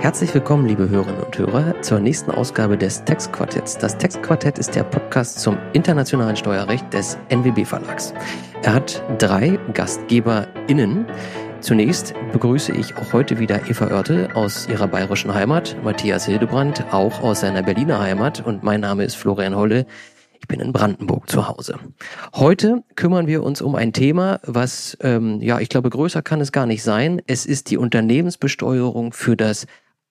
Herzlich willkommen, liebe Hörerinnen und Hörer, zur nächsten Ausgabe des Textquartetts. Das Textquartett ist der Podcast zum internationalen Steuerrecht des NWB Verlags. Er hat drei GastgeberInnen. Zunächst begrüße ich auch heute wieder Eva Oertel aus ihrer bayerischen Heimat, Matthias Hildebrand auch aus seiner Berliner Heimat und mein Name ist Florian Holle. Ich bin in Brandenburg zu Hause. Heute kümmern wir uns um ein Thema, was, ähm, ja, ich glaube, größer kann es gar nicht sein. Es ist die Unternehmensbesteuerung für das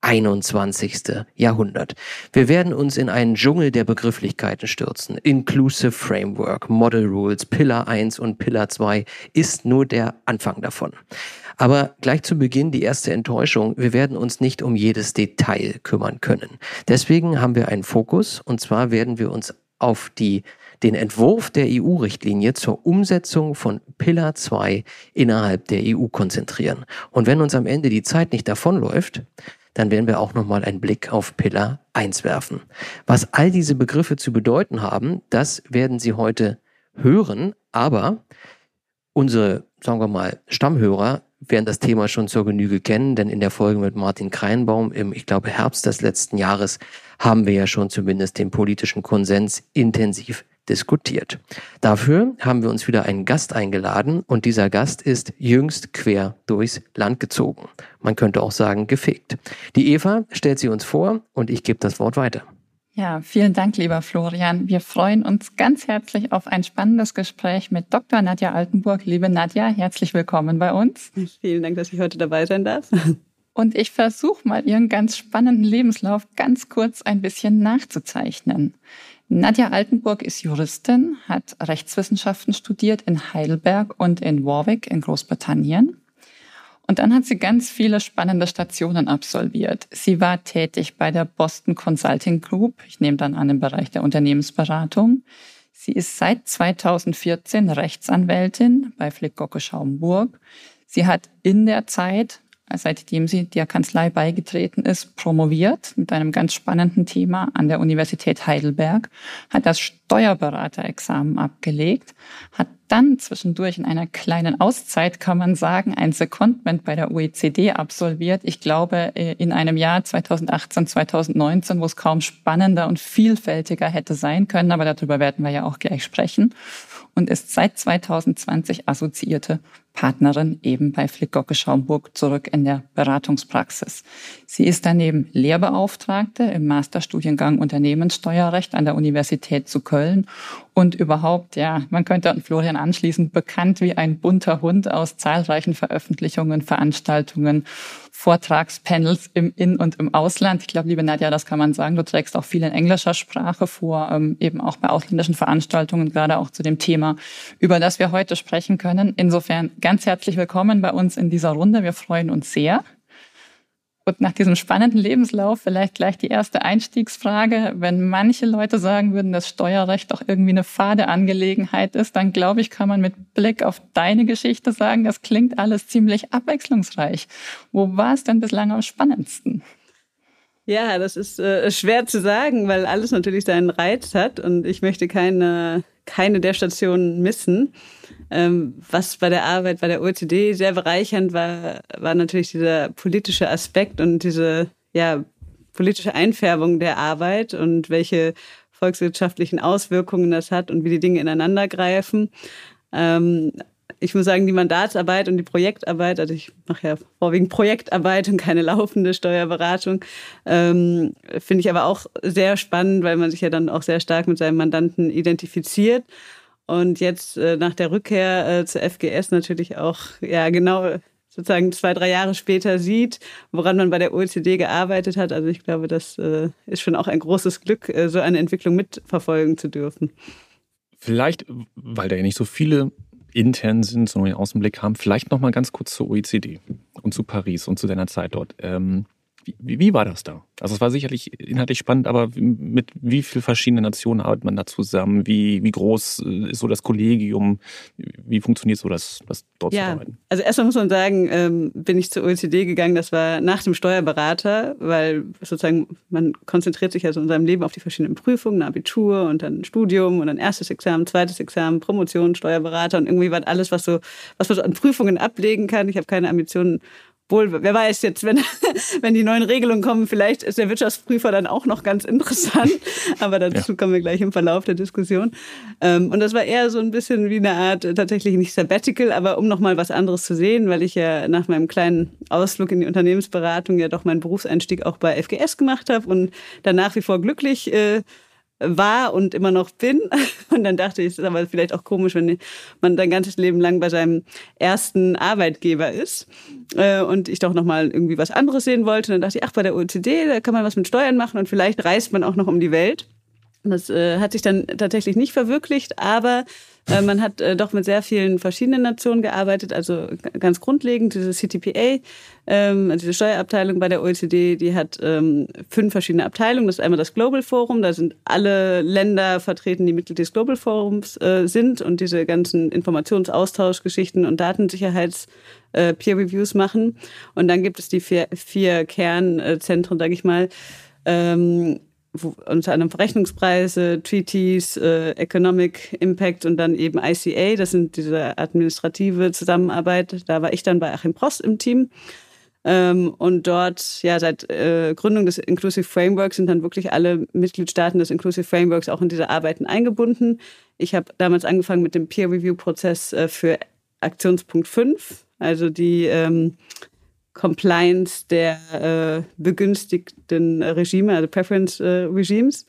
21. Jahrhundert. Wir werden uns in einen Dschungel der Begrifflichkeiten stürzen. Inclusive Framework, Model Rules, Pillar 1 und Pillar 2 ist nur der Anfang davon. Aber gleich zu Beginn die erste Enttäuschung. Wir werden uns nicht um jedes Detail kümmern können. Deswegen haben wir einen Fokus und zwar werden wir uns auf die den Entwurf der EU-Richtlinie zur Umsetzung von Pillar 2 innerhalb der EU konzentrieren. Und wenn uns am Ende die Zeit nicht davonläuft, dann werden wir auch nochmal einen Blick auf Pillar 1 werfen. Was all diese Begriffe zu bedeuten haben, das werden Sie heute hören, aber unsere, sagen wir mal, Stammhörer werden das Thema schon zur Genüge kennen, denn in der Folge mit Martin Kreinbaum im, ich glaube, Herbst des letzten Jahres haben wir ja schon zumindest den politischen Konsens intensiv diskutiert. Dafür haben wir uns wieder einen Gast eingeladen und dieser Gast ist jüngst quer durchs Land gezogen. Man könnte auch sagen gefegt. Die Eva stellt sie uns vor und ich gebe das Wort weiter. Ja, vielen Dank, lieber Florian. Wir freuen uns ganz herzlich auf ein spannendes Gespräch mit Dr. Nadja Altenburg. Liebe Nadja, herzlich willkommen bei uns. Vielen Dank, dass ich heute dabei sein darf. Und ich versuche mal Ihren ganz spannenden Lebenslauf ganz kurz ein bisschen nachzuzeichnen. Nadja Altenburg ist Juristin, hat Rechtswissenschaften studiert in Heidelberg und in Warwick in Großbritannien. Und dann hat sie ganz viele spannende Stationen absolviert. Sie war tätig bei der Boston Consulting Group, ich nehme dann an im Bereich der Unternehmensberatung. Sie ist seit 2014 Rechtsanwältin bei Flick Gocke Schaumburg. Sie hat in der Zeit seitdem sie der Kanzlei beigetreten ist, promoviert mit einem ganz spannenden Thema an der Universität Heidelberg, hat das Steuerberaterexamen abgelegt, hat dann zwischendurch in einer kleinen Auszeit, kann man sagen, ein Secondment bei der OECD absolviert. Ich glaube, äh, in einem Jahr 2018, 2019, wo es kaum spannender und vielfältiger hätte sein können, aber darüber werden wir ja auch gleich sprechen und ist seit 2020 assoziierte Partnerin eben bei Flickgocke Schaumburg zurück in der Beratungspraxis. Sie ist daneben Lehrbeauftragte im Masterstudiengang Unternehmenssteuerrecht an der Universität zu Köln und überhaupt, ja, man könnte an Florian anschließen, bekannt wie ein bunter Hund aus zahlreichen Veröffentlichungen, Veranstaltungen Vortragspanels im In- und im Ausland. Ich glaube, liebe Nadja, das kann man sagen. Du trägst auch viel in englischer Sprache vor, ähm, eben auch bei ausländischen Veranstaltungen, gerade auch zu dem Thema, über das wir heute sprechen können. Insofern ganz herzlich willkommen bei uns in dieser Runde. Wir freuen uns sehr. Und nach diesem spannenden Lebenslauf vielleicht gleich die erste Einstiegsfrage. Wenn manche Leute sagen würden, dass Steuerrecht doch irgendwie eine fade Angelegenheit ist, dann glaube ich, kann man mit Blick auf deine Geschichte sagen, das klingt alles ziemlich abwechslungsreich. Wo war es denn bislang am spannendsten? Ja, das ist äh, schwer zu sagen, weil alles natürlich seinen Reiz hat und ich möchte keine, keine der Stationen missen. Ähm, was bei der Arbeit bei der OECD sehr bereichernd war, war natürlich dieser politische Aspekt und diese ja, politische Einfärbung der Arbeit und welche volkswirtschaftlichen Auswirkungen das hat und wie die Dinge ineinander greifen. Ähm, ich muss sagen, die Mandatsarbeit und die Projektarbeit, also ich mache ja vorwiegend Projektarbeit und keine laufende Steuerberatung, ähm, finde ich aber auch sehr spannend, weil man sich ja dann auch sehr stark mit seinem Mandanten identifiziert. Und jetzt äh, nach der Rückkehr äh, zur FGS natürlich auch, ja, genau sozusagen zwei, drei Jahre später sieht, woran man bei der OECD gearbeitet hat. Also ich glaube, das äh, ist schon auch ein großes Glück, äh, so eine Entwicklung mitverfolgen zu dürfen. Vielleicht, weil da ja nicht so viele intern sind, so einen Außenblick haben, vielleicht noch mal ganz kurz zur OECD und zu Paris und zu deiner Zeit dort. Ähm, wie, wie war das da? Also es war sicherlich inhaltlich spannend, aber mit wie vielen verschiedenen Nationen arbeitet man da zusammen? Wie, wie groß äh, ist so das Kollegium? Wie funktioniert so das, das dort ja, zu arbeiten? Also erstmal muss man sagen, ähm, bin ich zur OECD gegangen, das war nach dem Steuerberater, weil sozusagen man konzentriert sich also in seinem Leben auf die verschiedenen Prüfungen, Abitur und dann Studium und dann erstes Examen, zweites Examen, Promotion, Steuerberater und irgendwie war alles, was so, was man so an Prüfungen ablegen kann. Ich habe keine Ambitionen Obwohl, wer weiß jetzt, wenn, wenn die neuen Regelungen kommen, vielleicht ist der Wirtschaftsprüfer dann auch noch ganz interessant. Aber dazu ja. kommen wir gleich im Verlauf der Diskussion. Ähm, und das war eher so ein bisschen wie eine Art, äh, tatsächlich nicht Sabbatical, aber um nochmal was anderes zu sehen, weil ich ja nach meinem kleinen Ausflug in die Unternehmensberatung ja doch meinen Berufseinstieg auch bei FGS gemacht habe und dann nach wie vor glücklich äh, war und immer noch bin. Und dann dachte ich, es ist aber vielleicht auch komisch, wenn man sein ganzes Leben lang bei seinem ersten Arbeitgeber ist äh, und ich doch nochmal irgendwie was anderes sehen wollte. Und dann dachte ich, ach, bei der OECD, da kann man was mit Steuern machen und vielleicht reist man auch noch um die Welt. Das äh, hat sich dann tatsächlich nicht verwirklicht, aber äh, man hat äh, doch mit sehr vielen verschiedenen Nationen gearbeitet. Also ganz grundlegend diese CTPA, ähm, also diese Steuerabteilung bei der OECD, die hat ähm, fünf verschiedene Abteilungen. Das ist einmal das Global Forum, da sind alle Länder vertreten, die Mitglied des Global Forums äh, sind und diese ganzen Informationsaustauschgeschichten und Datensicherheits äh, Peer Reviews machen. Und dann gibt es die vier, vier Kernzentren, sage ich mal, ähm, unter anderem Verrechnungspreise, Treaties, äh, Economic Impact und dann eben ICA, das sind diese administrative Zusammenarbeit. Da war ich dann bei Achim Prost im Team. Ähm, und dort, ja, seit äh, Gründung des Inclusive Frameworks sind dann wirklich alle Mitgliedstaaten des Inclusive Frameworks auch in diese Arbeiten eingebunden. Ich habe damals angefangen mit dem Peer-Review-Prozess äh, für Aktionspunkt 5, also die ähm, Compliance der äh, begünstigten Regime, also Preference äh, Regimes.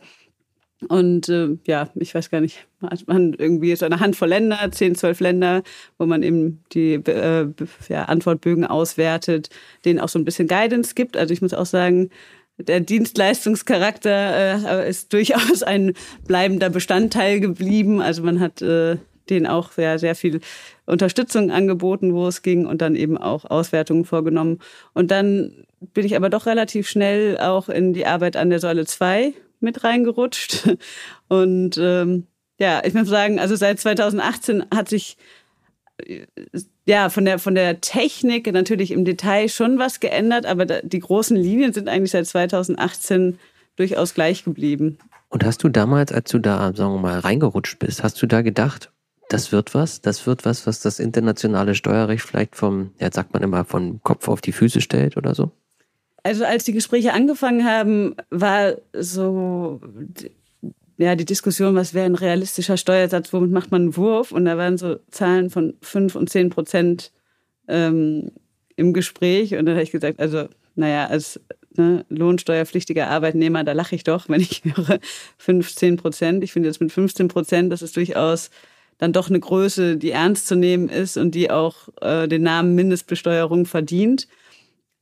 Und äh, ja, ich weiß gar nicht, hat man irgendwie so eine Handvoll Länder, zehn, zwölf Länder, wo man eben die äh, ja, Antwortbögen auswertet, denen auch so ein bisschen Guidance gibt. Also ich muss auch sagen, der Dienstleistungscharakter äh, ist durchaus ein bleibender Bestandteil geblieben. Also man hat äh, denen auch sehr, sehr viel Unterstützung angeboten, wo es ging und dann eben auch Auswertungen vorgenommen. Und dann bin ich aber doch relativ schnell auch in die Arbeit an der Säule 2 mit reingerutscht. Und ähm, ja, ich muss sagen, also seit 2018 hat sich ja von der von der Technik natürlich im Detail schon was geändert, aber die großen Linien sind eigentlich seit 2018 durchaus gleich geblieben. Und hast du damals, als du da, sagen wir mal, reingerutscht bist, hast du da gedacht, das wird was. Das wird was, was das internationale Steuerrecht vielleicht vom, ja, sagt man immer, von Kopf auf die Füße stellt oder so? Also als die Gespräche angefangen haben, war so ja die Diskussion, was wäre ein realistischer Steuersatz, womit macht man einen Wurf? Und da waren so Zahlen von fünf und zehn Prozent ähm, im Gespräch. Und dann habe ich gesagt, also naja, als ne, lohnsteuerpflichtiger Arbeitnehmer, da lache ich doch, wenn ich höre 15 Prozent. Ich finde jetzt mit 15 Prozent, das ist durchaus dann doch eine Größe, die ernst zu nehmen ist und die auch äh, den Namen Mindestbesteuerung verdient.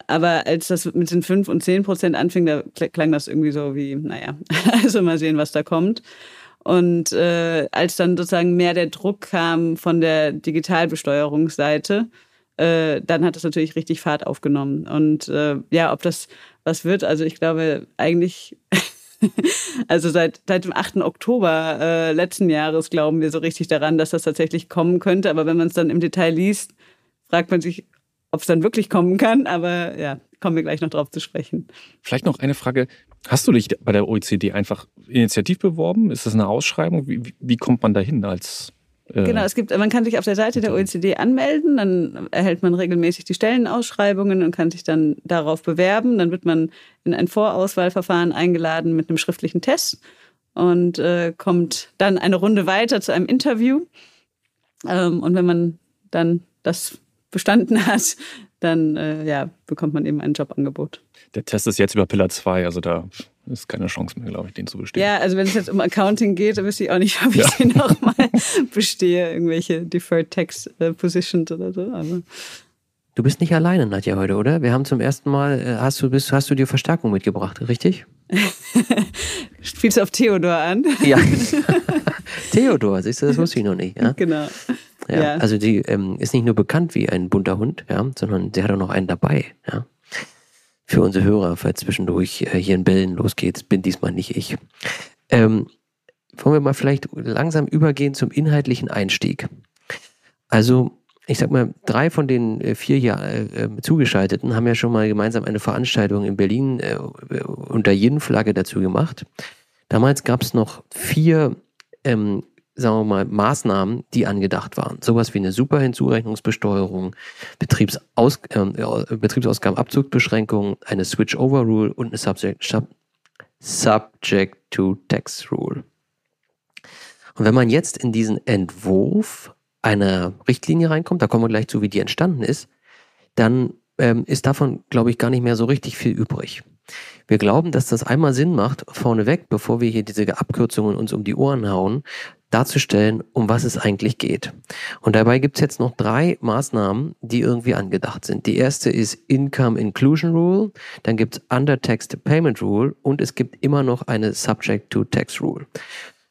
Aber als das mit den 5 und 10 Prozent anfing, da klang das irgendwie so wie, naja, also mal sehen, was da kommt. Und äh, als dann sozusagen mehr der Druck kam von der Digitalbesteuerungsseite, äh, dann hat das natürlich richtig Fahrt aufgenommen. Und äh, ja, ob das was wird, also ich glaube eigentlich Also seit, seit dem 8. Oktober äh, letzten Jahres glauben wir so richtig daran, dass das tatsächlich kommen könnte. Aber wenn man es dann im Detail liest, fragt man sich, ob es dann wirklich kommen kann. Aber ja, kommen wir gleich noch drauf zu sprechen. Vielleicht noch eine Frage. Hast du dich bei der OECD einfach initiativ beworben? Ist das eine Ausschreibung? Wie, wie kommt man dahin als genau, es gibt, man kann sich auf der Seite der OECD anmelden, dann erhält man regelmäßig die Stellenausschreibungen und kann sich dann darauf bewerben. Dann wird man in ein Vorauswahlverfahren eingeladen mit einem schriftlichen Test und äh, kommt dann eine Runde weiter zu einem Interview. Ähm, und wenn man dann das bestanden hat, dann äh, ja, bekommt man eben ein Jobangebot. Der Test ist jetzt über Pillar 2, also da ist keine Chance mehr, glaube ich, den zu bestehen. Ja, also wenn es jetzt um Accounting geht, dann wüsste ich auch nicht, ob ich ja. den nochmal bestehe, irgendwelche Deferred Tax äh, Positions oder so. Aber Du bist nicht alleine, Nadja, heute, oder? Wir haben zum ersten Mal, äh, hast du, bist, hast du dir Verstärkung mitgebracht, richtig? Spielst du auf Theodor an? Ja. Theodor, siehst du, das wusste ich noch nicht. Ja? Genau. Ja, ja. Also die ähm, ist nicht nur bekannt wie ein bunter Hund, ja, sondern sie hat auch noch einen dabei. Ja. Für unsere Hörer, falls zwischendurch äh, hier in Bällen losgeht, bin diesmal nicht ich. Ähm, wollen wir mal vielleicht langsam übergehen zum inhaltlichen Einstieg. Also, ich sag mal, drei von den äh, vier hier äh, äh, Zugeschalteten haben ja schon mal gemeinsam eine Veranstaltung in Berlin äh, unter Yin-Flagge dazu gemacht. Damals gab es noch vier ähm, sagen wir mal, Maßnahmen, die angedacht waren. Sowas wie eine Superhinzurechnungsbesteuerung, Betriebsaus äh, Betriebsausgabenabzugsbeschränkung, eine Switch-Over-Rule und eine Subject, Subject to Tax Rule. Und wenn man jetzt in diesen Entwurf einer Richtlinie reinkommt, da kommen wir gleich zu, wie die entstanden ist, dann ähm, ist davon, glaube ich, gar nicht mehr so richtig viel übrig. Wir glauben, dass das einmal Sinn macht, vorneweg, bevor wir hier diese Abkürzungen uns um die Ohren hauen, darzustellen, um was es eigentlich geht. Und dabei gibt es jetzt noch drei Maßnahmen, die irgendwie angedacht sind. Die erste ist Income Inclusion Rule, dann gibt es Undertaxed Payment Rule und es gibt immer noch eine Subject to Tax Rule.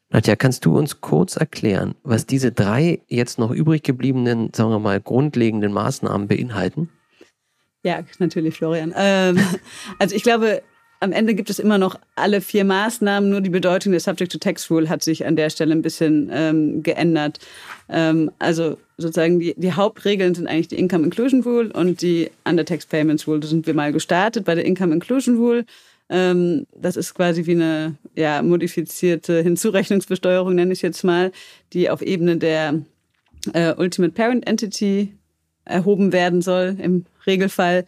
Nadja, kannst du uns kurz erklären, was diese drei jetzt noch übrig gebliebenen, sagen wir mal, grundlegenden Maßnahmen beinhalten? Ja, natürlich, Florian. Ähm, also ich glaube, am Ende gibt es immer noch alle vier Maßnahmen, nur die Bedeutung der Subject-to-Tax-Rule hat sich an der Stelle ein bisschen ähm, geändert. Ähm, also sozusagen die, die Hauptregeln sind eigentlich die Income Inclusion Rule und die Under-Tax Payments Rule. Da sind wir mal gestartet bei der Income Inclusion Rule. Ähm, das ist quasi wie eine ja, modifizierte Hinzurechnungsbesteuerung, nenne ich jetzt mal, die auf Ebene der äh, Ultimate Parent Entity erhoben werden soll im Regelfall,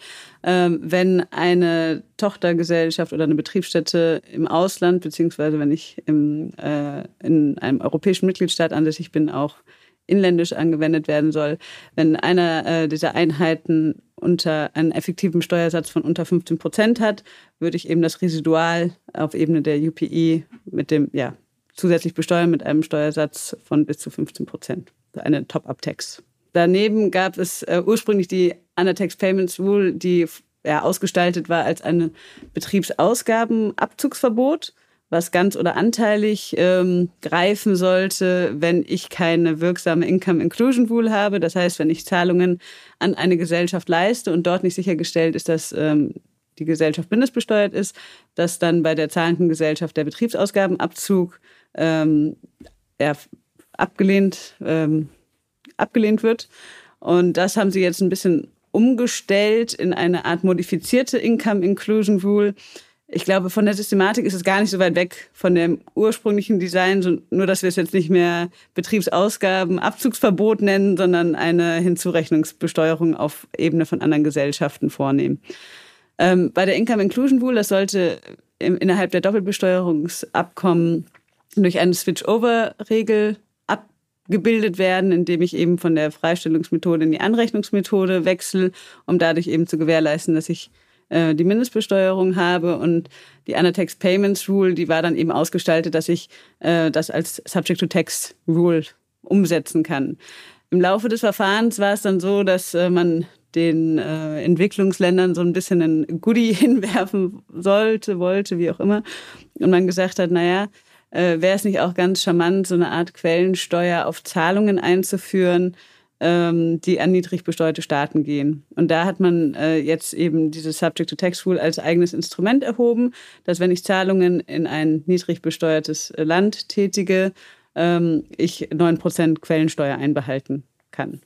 wenn eine Tochtergesellschaft oder eine Betriebsstätte im Ausland, beziehungsweise wenn ich im, äh, in einem europäischen Mitgliedstaat ansässig bin, auch inländisch angewendet werden soll. Wenn einer äh, dieser Einheiten unter einen effektiven Steuersatz von unter 15 Prozent hat, würde ich eben das Residual auf Ebene der UPI mit dem, ja, zusätzlich besteuern mit einem Steuersatz von bis zu 15 Prozent. Eine Top-Up-Tax. Daneben gab es äh, ursprünglich die Undertax Payments Rule, die ja, ausgestaltet war als ein Betriebsausgabenabzugsverbot, was ganz oder anteilig ähm, greifen sollte, wenn ich keine wirksame Income Inclusion Rule habe. Das heißt, wenn ich Zahlungen an eine Gesellschaft leiste und dort nicht sichergestellt ist, dass ähm, die Gesellschaft mindestbesteuert ist, dass dann bei der zahlenden Gesellschaft der Betriebsausgabenabzug ähm, abgelehnt ähm, abgelehnt wird. Und das haben sie jetzt ein bisschen umgestellt in eine Art modifizierte Income Inclusion Rule. Ich glaube, von der Systematik ist es gar nicht so weit weg von dem ursprünglichen Design, nur dass wir es jetzt nicht mehr Betriebsausgaben, Abzugsverbot nennen, sondern eine Hinzurechnungsbesteuerung auf Ebene von anderen Gesellschaften vornehmen. Ähm, bei der Income Inclusion Rule, das sollte im, innerhalb der Doppelbesteuerungsabkommen durch eine Switch-Over-Regel gebildet werden, indem ich eben von der Freistellungsmethode in die Anrechnungsmethode wechsle, um dadurch eben zu gewährleisten, dass ich äh, die Mindestbesteuerung habe. Und die Annetex Payments Rule, die war dann eben ausgestaltet, dass ich äh, das als Subject-to-Tax Rule umsetzen kann. Im Laufe des Verfahrens war es dann so, dass äh, man den äh, Entwicklungsländern so ein bisschen ein Goodie hinwerfen sollte, wollte, wie auch immer. Und man gesagt hat, naja, äh, wäre es nicht auch ganz charmant, so eine Art Quellensteuer auf Zahlungen einzuführen, ähm, die an niedrig besteuerte Staaten gehen. Und da hat man äh, jetzt eben dieses Subject-to-Tax-Rule als eigenes Instrument erhoben, dass wenn ich Zahlungen in ein niedrig besteuertes Land tätige, ähm, ich 9% Quellensteuer einbehalten kann.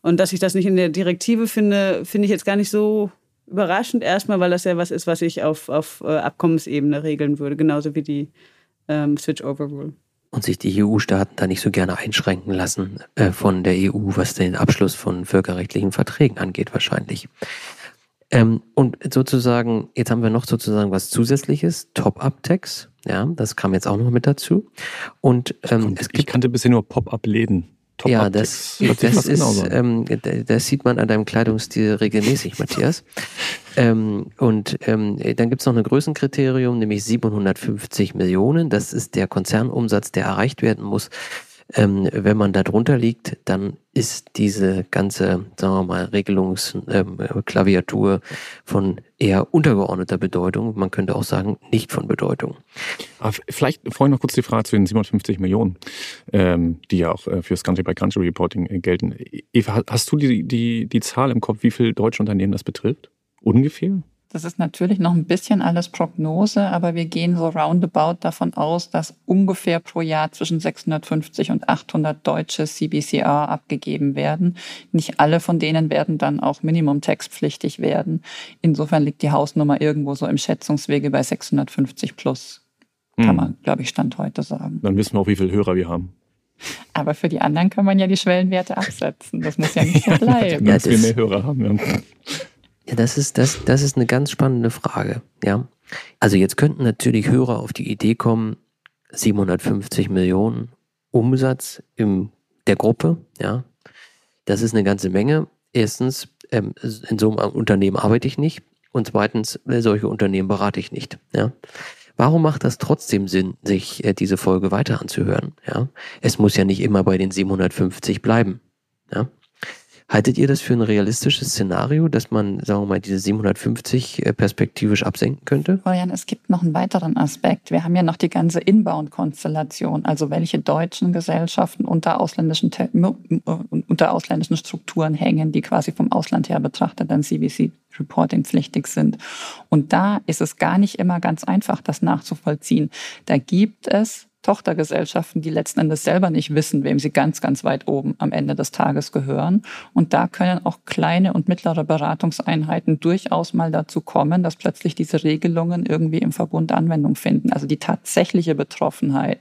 Und dass ich das nicht in der Direktive finde, finde ich jetzt gar nicht so überraschend erstmal, weil das ja was ist, was ich auf, auf äh, Abkommensebene regeln würde, genauso wie die ähm, Switch-Over-Rule. Und sich die EU-Staaten da nicht so gerne einschränken lassen äh, von der EU, was den Abschluss von völkerrechtlichen Verträgen angeht, wahrscheinlich. Ähm, und sozusagen, jetzt haben wir noch sozusagen was Zusätzliches, Top-Up-Tax. Ja, das kam jetzt auch noch mit dazu. Und ähm, es gibt, ich kannte bisher nur Pop-Up-Läden. Top ja, das, das, ist, ähm, das sieht man an deinem Kleidungsstil regelmäßig, Matthias. ähm, und ähm, dann gibt's noch ein Größenkriterium, nämlich 750 Millionen. Das ist der Konzernumsatz, der erreicht werden muss, ähm, wenn man da drunter liegt, dann ist diese ganze, sagen wir mal, Regelungsklaviatur ähm, von eher untergeordneter Bedeutung. Man könnte auch sagen, nicht von Bedeutung. Aber vielleicht vorhin noch kurz die Frage zu den 750 Millionen, ähm, die ja auch äh, fürs Country-by-Country-Reporting äh, gelten. Eva, hast du die, die, die Zahl im Kopf, wie viele deutsche Unternehmen das betrifft? Ungefähr? Das ist natürlich noch ein bisschen alles Prognose, aber wir gehen so roundabout davon aus, dass ungefähr pro Jahr zwischen 650 und 800 deutsche CBCR abgegeben werden. Nicht alle von denen werden dann auch Minimum textpflichtig werden. Insofern liegt die Hausnummer irgendwo so im Schätzungswege bei 650 plus. Kann hm. man, glaube ich, Stand heute sagen. Dann wissen wir auch, wie viele Hörer wir haben. Aber für die anderen kann man ja die Schwellenwerte absetzen. Das muss ja nicht so bleiben. ja, das, wir mehr Hörer haben. Ja. Das ist, das, das ist eine ganz spannende Frage. Ja. Also jetzt könnten natürlich Hörer auf die Idee kommen, 750 Millionen Umsatz in der Gruppe, ja. Das ist eine ganze Menge. Erstens, ähm, in so einem Unternehmen arbeite ich nicht. Und zweitens, äh, solche Unternehmen berate ich nicht. Ja. Warum macht das trotzdem Sinn, sich äh, diese Folge weiter anzuhören? Ja. Es muss ja nicht immer bei den 750 bleiben. Ja. Haltet ihr das für ein realistisches Szenario, dass man, sagen wir mal, diese 750 äh, perspektivisch absenken könnte? Florian, es gibt noch einen weiteren Aspekt. Wir haben ja noch die ganze Inbound-Konstellation, also welche deutschen Gesellschaften unter ausländischen, äh, unter ausländischen Strukturen hängen, die quasi vom Ausland her betrachtet dann CVC Reporting pflichtig sind. Und da ist es gar nicht immer ganz einfach, das nachzuvollziehen. Da gibt es Tochtergesellschaften, die letzten Endes selber nicht wissen, wem sie ganz, ganz weit oben am Ende des Tages gehören. Und da können auch kleine und mittlere Beratungseinheiten durchaus mal dazu kommen, dass plötzlich diese Regelungen irgendwie im Verbund Anwendung finden. Also die tatsächliche Betroffenheit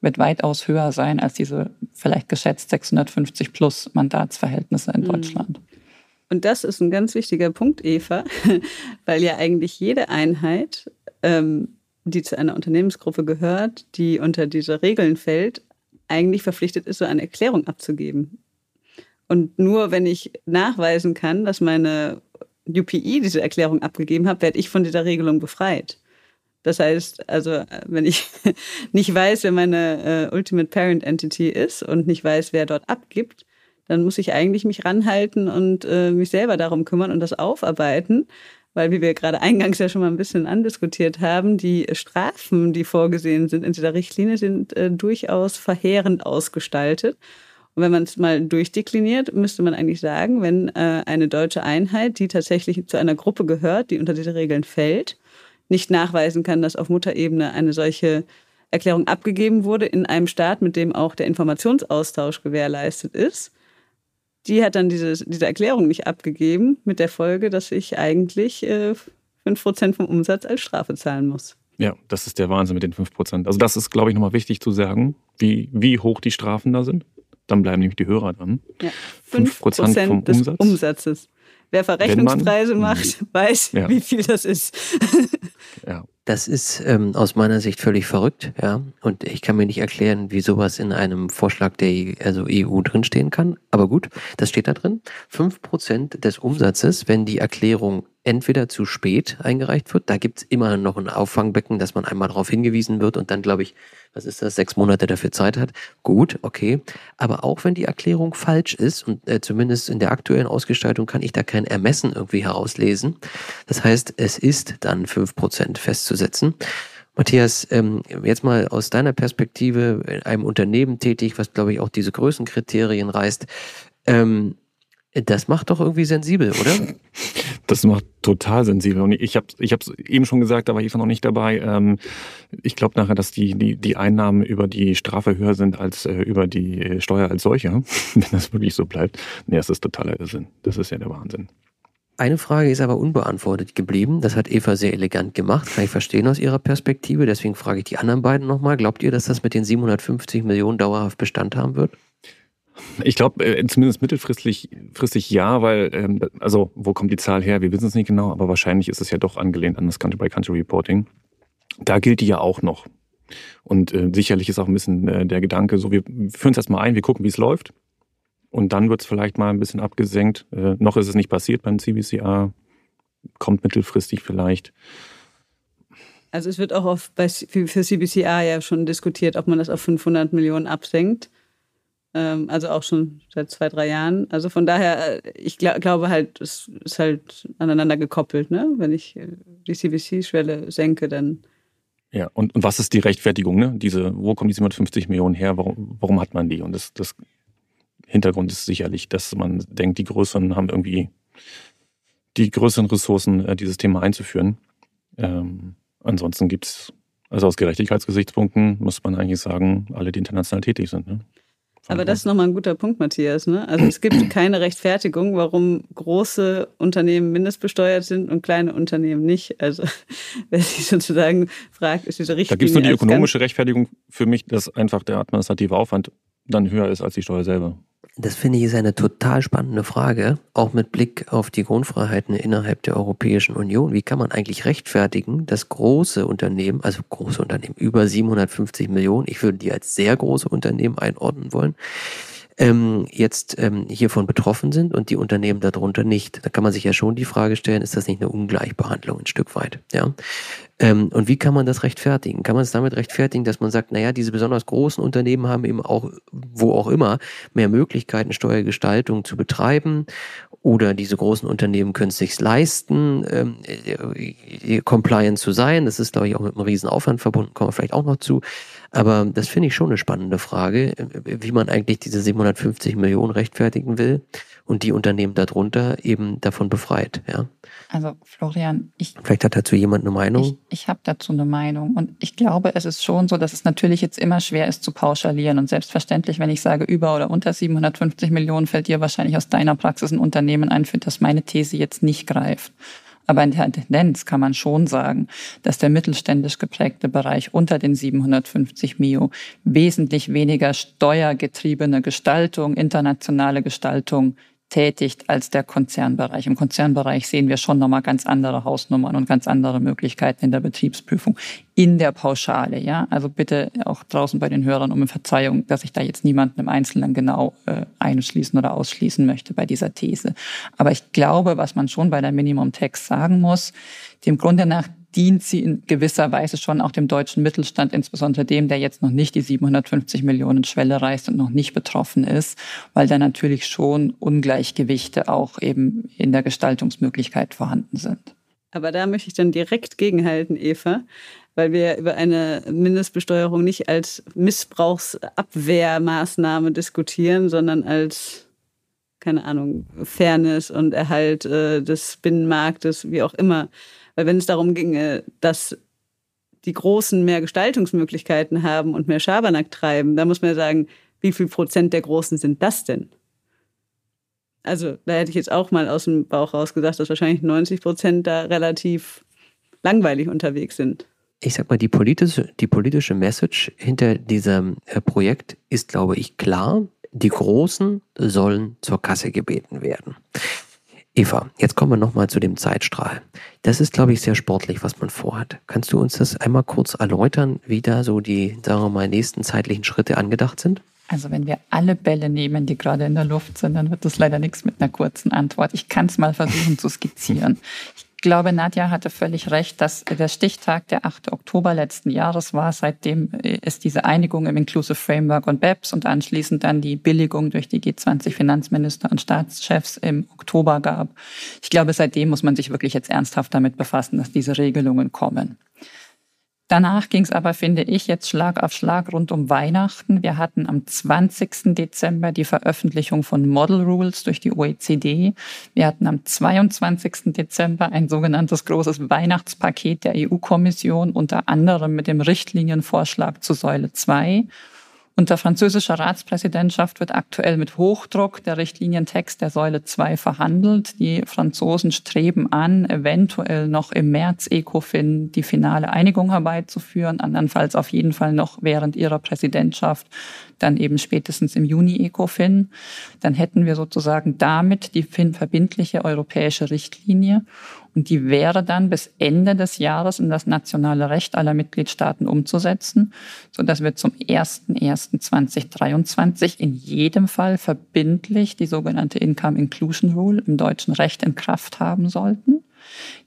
wird weitaus höher sein als diese vielleicht geschätzt 650 plus Mandatsverhältnisse in mhm. Deutschland. Und das ist ein ganz wichtiger Punkt, Eva, weil ja eigentlich jede Einheit ähm, die zu einer Unternehmensgruppe gehört, die unter diese Regeln fällt, eigentlich verpflichtet ist, so eine Erklärung abzugeben. Und nur wenn ich nachweisen kann, dass meine UPI diese Erklärung abgegeben hat, werde ich von dieser Regelung befreit. Das heißt, also wenn ich nicht weiß, wer meine äh, Ultimate Parent Entity ist und nicht weiß, wer dort abgibt, dann muss ich eigentlich mich ranhalten und äh, mich selber darum kümmern und das aufarbeiten weil, wie wir gerade eingangs ja schon mal ein bisschen andiskutiert haben, die Strafen, die vorgesehen sind in dieser Richtlinie, sind äh, durchaus verheerend ausgestaltet. Und wenn man es mal durchdekliniert, müsste man eigentlich sagen, wenn äh, eine deutsche Einheit, die tatsächlich zu einer Gruppe gehört, die unter diese Regeln fällt, nicht nachweisen kann, dass auf Mutterebene eine solche Erklärung abgegeben wurde in einem Staat, mit dem auch der Informationsaustausch gewährleistet ist, die hat dann diese, diese Erklärung nicht abgegeben, mit der Folge, dass ich eigentlich äh, 5% vom Umsatz als Strafe zahlen muss. Ja, das ist der Wahnsinn mit den 5%. Also das ist, glaube ich, nochmal wichtig zu sagen, wie, wie hoch die Strafen da sind. Dann bleiben nämlich die Hörer dran. Ja, 5%, 5 vom des Umsatz. Umsatzes. Wer Verrechnungspreise man, macht, weiß, ja. wie viel das ist. ja. Das ist ähm, aus meiner Sicht völlig verrückt, ja. Und ich kann mir nicht erklären, wie sowas in einem Vorschlag der also EU drinstehen kann. Aber gut, das steht da drin. Fünf Prozent des Umsatzes, wenn die Erklärung entweder zu spät eingereicht wird, da gibt's immer noch ein Auffangbecken, dass man einmal darauf hingewiesen wird und dann, glaube ich, was ist das, sechs Monate dafür Zeit hat. Gut, okay. Aber auch wenn die Erklärung falsch ist, und äh, zumindest in der aktuellen Ausgestaltung kann ich da kein Ermessen irgendwie herauslesen. Das heißt, es ist dann fünf Prozent festzusetzen. Matthias, ähm, jetzt mal aus deiner Perspektive in einem Unternehmen tätig, was glaube ich auch diese Größenkriterien reißt. Ähm, das macht doch irgendwie sensibel, oder? Das macht total sensibel. Und ich habe ich es eben schon gesagt, da war Eva noch nicht dabei. Ähm, ich glaube nachher, dass die, die, die Einnahmen über die Strafe höher sind als äh, über die Steuer als solche, wenn das wirklich so bleibt. Nee, das ist totaler Irrsinn. Das ist ja der Wahnsinn. Eine Frage ist aber unbeantwortet geblieben. Das hat Eva sehr elegant gemacht. Kann ich verstehen aus ihrer Perspektive. Deswegen frage ich die anderen beiden nochmal. Glaubt ihr, dass das mit den 750 Millionen dauerhaft Bestand haben wird? Ich glaube, äh, zumindest mittelfristig fristig ja, weil, ähm, also wo kommt die Zahl her? Wir wissen es nicht genau, aber wahrscheinlich ist es ja doch angelehnt an das Country-by-Country-Reporting. Da gilt die ja auch noch. Und äh, sicherlich ist auch ein bisschen äh, der Gedanke, so wir führen es erstmal ein, wir gucken, wie es läuft. Und dann wird es vielleicht mal ein bisschen abgesenkt. Äh, noch ist es nicht passiert beim CBCA, kommt mittelfristig vielleicht. Also es wird auch auf, bei, für CBCA ja schon diskutiert, ob man das auf 500 Millionen absenkt. Ähm, also auch schon seit zwei, drei Jahren. Also von daher, äh, ich glaub, glaube halt, es ist halt aneinander gekoppelt. Ne? Wenn ich äh, die CBC-Schwelle senke, dann ja, und, und was ist die Rechtfertigung, ne? Diese, wo kommen die 750 Millionen her? Warum, warum hat man die? Und das, das Hintergrund ist sicherlich, dass man denkt, die Größeren haben irgendwie die größeren Ressourcen, äh, dieses Thema einzuführen. Ähm, ansonsten es, also aus Gerechtigkeitsgesichtspunkten muss man eigentlich sagen, alle, die international tätig sind. Ne? Aber das ist nochmal ein guter Punkt, Matthias. Ne? Also es gibt keine Rechtfertigung, warum große Unternehmen mindestbesteuert sind und kleine Unternehmen nicht. Also wer sich sozusagen fragt, ist diese Richtlinie... Da gibt es nur die ökonomische Rechtfertigung für mich, dass einfach der administrative Aufwand dann höher ist als die Steuer selber? Das finde ich ist eine total spannende Frage, auch mit Blick auf die Grundfreiheiten innerhalb der Europäischen Union. Wie kann man eigentlich rechtfertigen, dass große Unternehmen, also große Unternehmen über 750 Millionen, ich würde die als sehr große Unternehmen einordnen wollen, ähm, jetzt ähm, hiervon betroffen sind und die Unternehmen darunter nicht. Da kann man sich ja schon die Frage stellen, ist das nicht eine Ungleichbehandlung ein Stück weit? Ja. Ähm, und wie kann man das rechtfertigen? Kann man es damit rechtfertigen, dass man sagt, naja, diese besonders großen Unternehmen haben eben auch, wo auch immer, mehr Möglichkeiten, Steuergestaltung zu betreiben oder diese großen Unternehmen können es sich leisten, ähm, äh, compliant zu sein. Das ist, glaube ich, auch mit einem riesen Aufwand verbunden, kommen wir vielleicht auch noch zu. Aber das finde ich schon eine spannende Frage, wie man eigentlich diese 750 Millionen rechtfertigen will und die Unternehmen darunter eben davon befreit. Ja. Also Florian, ich vielleicht hat dazu jemand eine Meinung. Ich, ich habe dazu eine Meinung und ich glaube, es ist schon so, dass es natürlich jetzt immer schwer ist zu pauschalieren und selbstverständlich, wenn ich sage über oder unter 750 Millionen, fällt dir wahrscheinlich aus deiner Praxis ein Unternehmen ein, für das meine These jetzt nicht greift. Aber in der Tendenz kann man schon sagen, dass der mittelständisch geprägte Bereich unter den 750 Mio wesentlich weniger steuergetriebene Gestaltung, internationale Gestaltung tätigt als der Konzernbereich. Im Konzernbereich sehen wir schon nochmal ganz andere Hausnummern und ganz andere Möglichkeiten in der Betriebsprüfung. In der Pauschale, ja. Also bitte auch draußen bei den Hörern um Verzeihung, dass ich da jetzt niemanden im Einzelnen genau äh, einschließen oder ausschließen möchte bei dieser These. Aber ich glaube, was man schon bei der Minimum Tax sagen muss, dem Grunde nach dient sie in gewisser Weise schon auch dem deutschen Mittelstand, insbesondere dem, der jetzt noch nicht die 750 Millionen Schwelle reißt und noch nicht betroffen ist, weil da natürlich schon Ungleichgewichte auch eben in der Gestaltungsmöglichkeit vorhanden sind. Aber da möchte ich dann direkt gegenhalten, Eva, weil wir über eine Mindestbesteuerung nicht als Missbrauchsabwehrmaßnahme diskutieren, sondern als keine Ahnung, Fairness und Erhalt äh, des Binnenmarktes, wie auch immer. Weil wenn es darum ginge, dass die Großen mehr Gestaltungsmöglichkeiten haben und mehr Schabernack treiben, dann muss man ja sagen, wie viel Prozent der Großen sind das denn? Also da hätte ich jetzt auch mal aus dem Bauch raus gesagt, dass wahrscheinlich 90 Prozent da relativ langweilig unterwegs sind. Ich sag mal, die politische, die politische Message hinter diesem äh, Projekt ist, glaube ich, klar. Die Großen sollen zur Kasse gebeten werden. Eva, jetzt kommen wir nochmal zu dem Zeitstrahl. Das ist, glaube ich, sehr sportlich, was man vorhat. Kannst du uns das einmal kurz erläutern, wie da so die, sagen wir mal, nächsten zeitlichen Schritte angedacht sind? Also wenn wir alle Bälle nehmen, die gerade in der Luft sind, dann wird das leider nichts mit einer kurzen Antwort. Ich kann es mal versuchen zu skizzieren. Ich glaube, Nadja hatte völlig recht, dass der Stichtag der 8. Oktober letzten Jahres war. Seitdem ist diese Einigung im Inclusive Framework und BEPS und anschließend dann die Billigung durch die G20-Finanzminister und Staatschefs im Oktober gab. Ich glaube, seitdem muss man sich wirklich jetzt ernsthaft damit befassen, dass diese Regelungen kommen. Danach ging es aber, finde ich, jetzt Schlag auf Schlag rund um Weihnachten. Wir hatten am 20. Dezember die Veröffentlichung von Model Rules durch die OECD. Wir hatten am 22. Dezember ein sogenanntes großes Weihnachtspaket der EU-Kommission, unter anderem mit dem Richtlinienvorschlag zu Säule 2. Unter französischer Ratspräsidentschaft wird aktuell mit Hochdruck der Richtlinientext der Säule 2 verhandelt. Die Franzosen streben an, eventuell noch im März ECOFIN die finale Einigung herbeizuführen, andernfalls auf jeden Fall noch während ihrer Präsidentschaft, dann eben spätestens im Juni ECOFIN. Dann hätten wir sozusagen damit die verbindliche europäische Richtlinie und die wäre dann bis Ende des Jahres in das nationale Recht aller Mitgliedstaaten umzusetzen, so dass wir zum 01.01.2023 in jedem Fall verbindlich die sogenannte Income Inclusion Rule im deutschen Recht in Kraft haben sollten.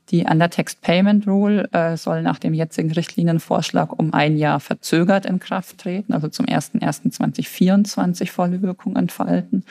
Die Undertext Payment Rule äh, soll nach dem jetzigen Richtlinienvorschlag um ein Jahr verzögert in Kraft treten, also zum 01.01.2024 volle Wirkung entfalten.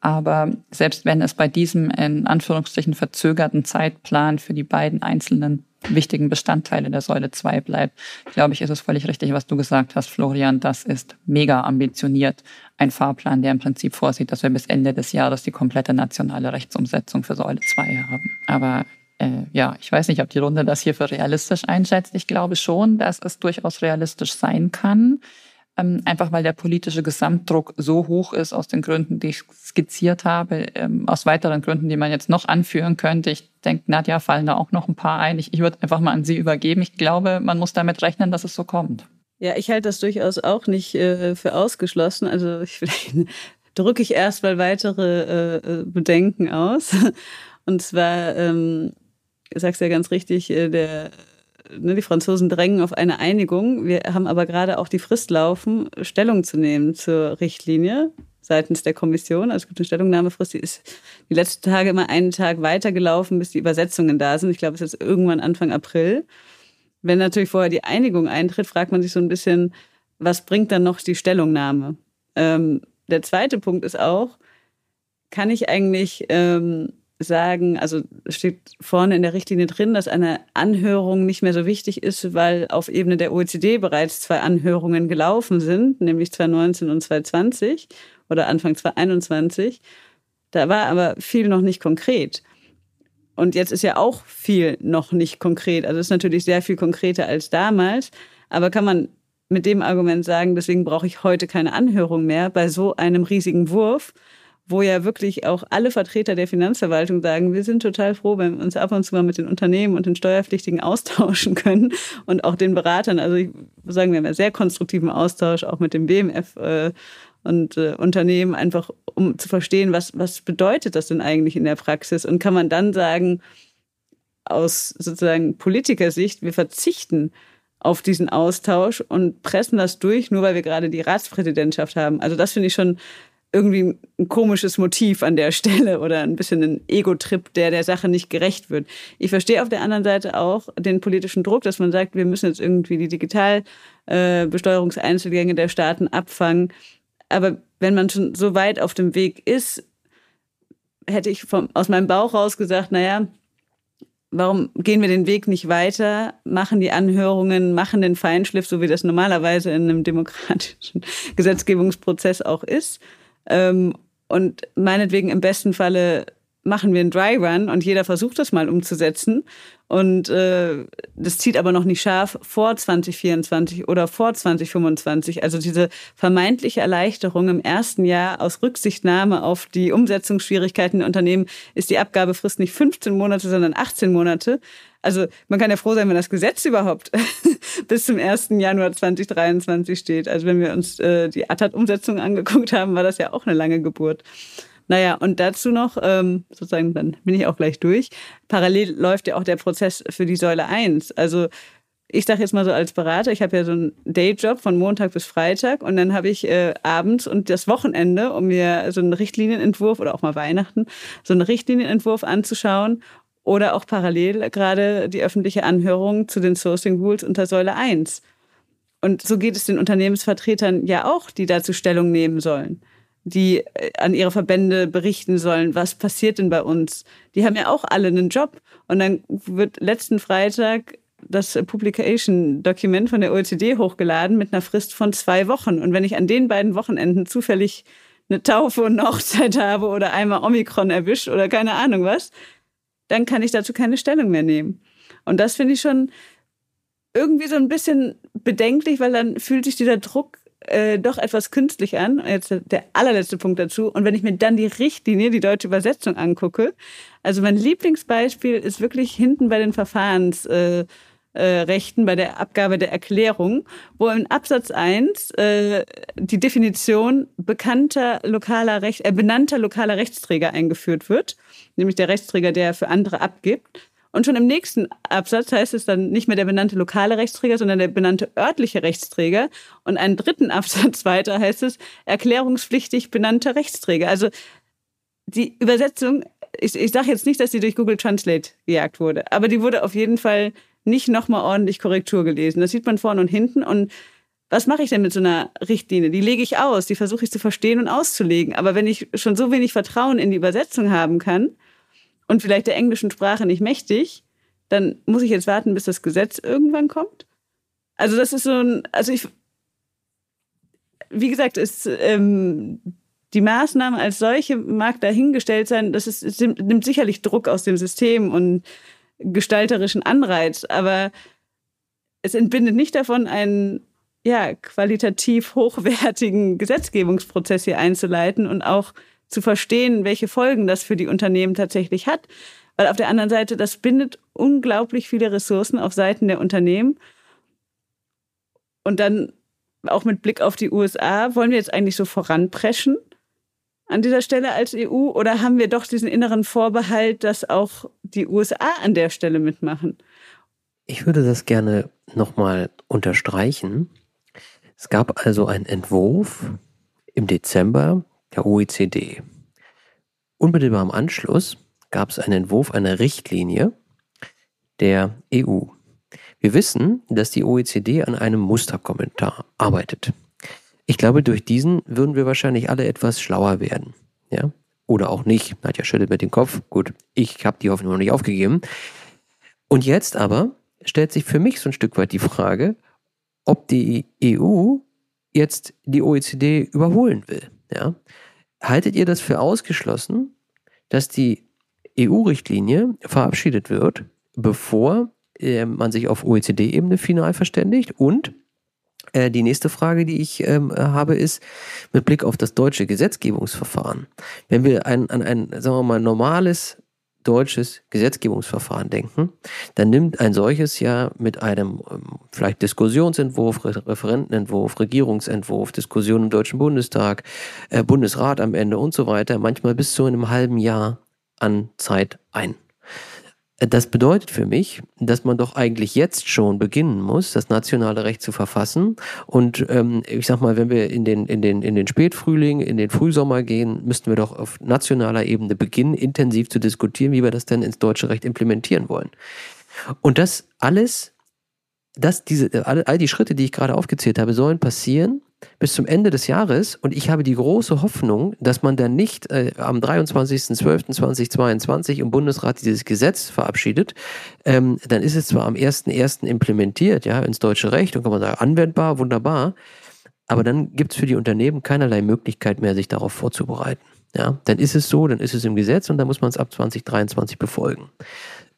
Aber selbst wenn es bei diesem in Anführungsstrichen verzögerten Zeitplan für die beiden einzelnen wichtigen Bestandteile der Säule 2 bleibt, glaube ich, ist es völlig richtig, was du gesagt hast, Florian. Das ist mega ambitioniert. Ein Fahrplan, der im Prinzip vorsieht, dass wir bis Ende des Jahres die komplette nationale Rechtsumsetzung für Säule 2 haben. Aber äh, ja, ich weiß nicht, ob die Runde das hier für realistisch einschätzt. Ich glaube schon, dass es durchaus realistisch sein kann einfach weil der politische Gesamtdruck so hoch ist aus den Gründen, die ich skizziert habe, ähm, aus weiteren Gründen, die man jetzt noch anführen könnte. Ich denke, Nadja fallen da auch noch ein paar ein. Ich, ich würde einfach mal an Sie übergeben. Ich glaube, man muss damit rechnen, dass es so kommt. Ja, ich halte das durchaus auch nicht äh, für ausgeschlossen. Also ich, vielleicht drücke ich erstmal weitere äh, Bedenken aus. Und zwar, ähm, sagst ja ganz richtig, äh, der, ne, die Franzosen drängen auf eine Einigung. Wir haben aber gerade auch die Frist laufen, Stellung zu nehmen zur Richtlinie seitens der Kommission. Also es gibt eine Stellungnahmefrist, die ist die letzten Tage immer einen Tag weitergelaufen, bis die Übersetzungen da sind. Ich glaube, es ist irgendwann Anfang April. Wenn natürlich vorher die Einigung eintritt, fragt man sich so ein bisschen, was bringt dann noch die Stellungnahme? Ähm, der zweite Punkt ist auch, kann ich eigentlich ähm, sagen, also steht vorne in der Richtlinie drin, dass eine Anhörung nicht mehr so wichtig ist, weil auf Ebene der OECD bereits zwei Anhörungen gelaufen sind, nämlich 2019 und 2020 oder Anfang 2021. Da war aber viel noch nicht konkret. Und jetzt ist ja auch viel noch nicht konkret. Also es ist natürlich sehr viel konkreter als damals. Aber kann man mit dem Argument sagen, deswegen brauche ich heute keine Anhörung mehr bei so einem riesigen Wurf, wo ja wirklich auch alle Vertreter der Finanzverwaltung sagen, wir sind total froh, wenn wir uns ab und zu mal mit den Unternehmen und den Steuerpflichtigen austauschen können und auch den Beratern. Also ich würde sagen, wir haben ja sehr konstruktiven Austausch auch mit dem BMF äh, und äh, Unternehmen, einfach um zu verstehen, was, was bedeutet das denn eigentlich in der Praxis? Und kann man dann sagen, aus sozusagen Politikersicht, wir verzichten auf diesen Austausch und pressen das durch, nur weil wir gerade die Ratspräsidentschaft haben. Also das finde ich schon irgendwie ein komisches Motiv an der Stelle oder ein bisschen ein Ego-Trip, der der Sache nicht gerecht wird. Ich verstehe auf der anderen Seite auch den politischen Druck, dass man sagt, wir müssen jetzt irgendwie die Digitalbesteuerungseinzelgänge der Staaten abfangen. Aber wenn man schon so weit auf dem Weg ist, hätte ich vom, aus meinem Bauch raus gesagt, naja, warum gehen wir den Weg nicht weiter, machen die Anhörungen, machen den Feinschliff, so wie das normalerweise in einem demokratischen Gesetzgebungsprozess auch ist. Ähm, und meinetwegen im besten Falle machen wir einen Dry Run und jeder versucht das mal umzusetzen. Und äh, das zieht aber noch nicht scharf vor 2024 oder vor 2025. Also diese vermeintliche Erleichterung im ersten Jahr aus Rücksichtnahme auf die Umsetzungsschwierigkeiten der Unternehmen ist die Abgabefrist nicht 15 Monate, sondern 18 Monate. Also man kann ja froh sein, wenn das Gesetz überhaupt bis zum 1. Januar 2023 steht. Also wenn wir uns äh, die ATAT-Umsetzung angeguckt haben, war das ja auch eine lange Geburt. Naja, und dazu noch, ähm, sozusagen, dann bin ich auch gleich durch. Parallel läuft ja auch der Prozess für die Säule 1. Also ich sage jetzt mal so als Berater, ich habe ja so einen Dayjob von Montag bis Freitag und dann habe ich äh, abends und das Wochenende, um mir so einen Richtlinienentwurf oder auch mal Weihnachten, so einen Richtlinienentwurf anzuschauen oder auch parallel gerade die öffentliche Anhörung zu den Sourcing Rules unter Säule 1. Und so geht es den Unternehmensvertretern ja auch, die dazu Stellung nehmen sollen die äh, an ihre Verbände berichten sollen, was passiert denn bei uns. Die haben ja auch alle einen Job. Und dann wird letzten Freitag das Publication-Dokument von der OECD hochgeladen mit einer Frist von zwei Wochen. Und wenn ich an den beiden Wochenenden zufällig eine Taufe und eine Hochzeit habe oder einmal Omikron erwischt oder keine Ahnung was, dann kann ich dazu keine Stellung mehr nehmen. Und das finde ich schon irgendwie so ein bisschen bedenklich, weil dann fühlt sich dieser Druck äh, doch etwas künstlich an. Jetzt der allerletzte Punkt dazu. Und wenn ich mir dann die Richtlinie, die deutsche Übersetzung angucke, also mein Lieblingsbeispiel ist wirklich hinten bei den Verfahrensrechten, äh, äh, bei der Abgabe der Erklärung, wo in Absatz 1 äh, die Definition bekannter lokaler Recht, äh, benannter lokaler Rechtsträger eingeführt wird, nämlich der Rechtsträger, der für andere abgibt. Und schon im nächsten Absatz heißt es dann nicht mehr der benannte lokale Rechtsträger, sondern der benannte örtliche Rechtsträger. Und einen dritten Absatz weiter heißt es erklärungspflichtig benannter Rechtsträger. Also die Übersetzung, ich, ich sage jetzt nicht, dass sie durch Google Translate gejagt wurde, aber die wurde auf jeden Fall nicht nochmal ordentlich Korrektur gelesen. Das sieht man vorne und hinten. Und was mache ich denn mit so einer Richtlinie? Die lege ich aus, die versuche ich zu verstehen und auszulegen. Aber wenn ich schon so wenig Vertrauen in die Übersetzung haben kann, und vielleicht der englischen Sprache nicht mächtig, dann muss ich jetzt warten, bis das Gesetz irgendwann kommt. Also das ist so ein, also ich, wie gesagt, ist ähm, die Maßnahme als solche mag dahingestellt sein, das ist, es nimmt sicherlich Druck aus dem System und gestalterischen Anreiz, aber es entbindet nicht davon, einen ja, qualitativ hochwertigen Gesetzgebungsprozess hier einzuleiten und auch zu verstehen, welche Folgen das für die Unternehmen tatsächlich hat. Weil auf der anderen Seite, das bindet unglaublich viele Ressourcen auf Seiten der Unternehmen. Und dann auch mit Blick auf die USA, wollen wir jetzt eigentlich so voranpreschen an dieser Stelle als EU oder haben wir doch diesen inneren Vorbehalt, dass auch die USA an der Stelle mitmachen? Ich würde das gerne nochmal unterstreichen. Es gab also einen Entwurf im Dezember der OECD. Unmittelbar im Anschluss gab es einen Entwurf einer Richtlinie der EU. Wir wissen, dass die OECD an einem Musterkommentar arbeitet. Ich glaube, durch diesen würden wir wahrscheinlich alle etwas schlauer werden. Ja? Oder auch nicht. Nadja schüttelt mit dem Kopf. Gut, ich habe die Hoffnung noch nicht aufgegeben. Und jetzt aber stellt sich für mich so ein Stück weit die Frage, ob die EU jetzt die OECD überholen will. Ja? Haltet ihr das für ausgeschlossen, dass die EU-Richtlinie verabschiedet wird, bevor äh, man sich auf OECD-Ebene final verständigt? Und äh, die nächste Frage, die ich ähm, habe, ist mit Blick auf das deutsche Gesetzgebungsverfahren. Wenn wir ein, an ein, sagen wir mal, normales deutsches Gesetzgebungsverfahren denken, dann nimmt ein solches ja mit einem ähm, vielleicht Diskussionsentwurf, Referentenentwurf, Regierungsentwurf, Diskussion im Deutschen Bundestag, äh, Bundesrat am Ende und so weiter manchmal bis zu einem halben Jahr an Zeit ein. Das bedeutet für mich, dass man doch eigentlich jetzt schon beginnen muss, das nationale Recht zu verfassen. Und ähm, ich sag mal, wenn wir in den, in, den, in den Spätfrühling, in den Frühsommer gehen, müssten wir doch auf nationaler Ebene beginnen, intensiv zu diskutieren, wie wir das denn ins deutsche Recht implementieren wollen. Und das alles, das, diese, all, all die Schritte, die ich gerade aufgezählt habe, sollen passieren, bis zum Ende des Jahres und ich habe die große Hoffnung, dass man dann nicht äh, am 23.12.2022 im Bundesrat dieses Gesetz verabschiedet. Ähm, dann ist es zwar am 1.1. implementiert, ja, ins deutsche Recht und kann man sagen, anwendbar, wunderbar, aber dann gibt es für die Unternehmen keinerlei Möglichkeit mehr, sich darauf vorzubereiten. Ja, dann ist es so, dann ist es im Gesetz und dann muss man es ab 2023 befolgen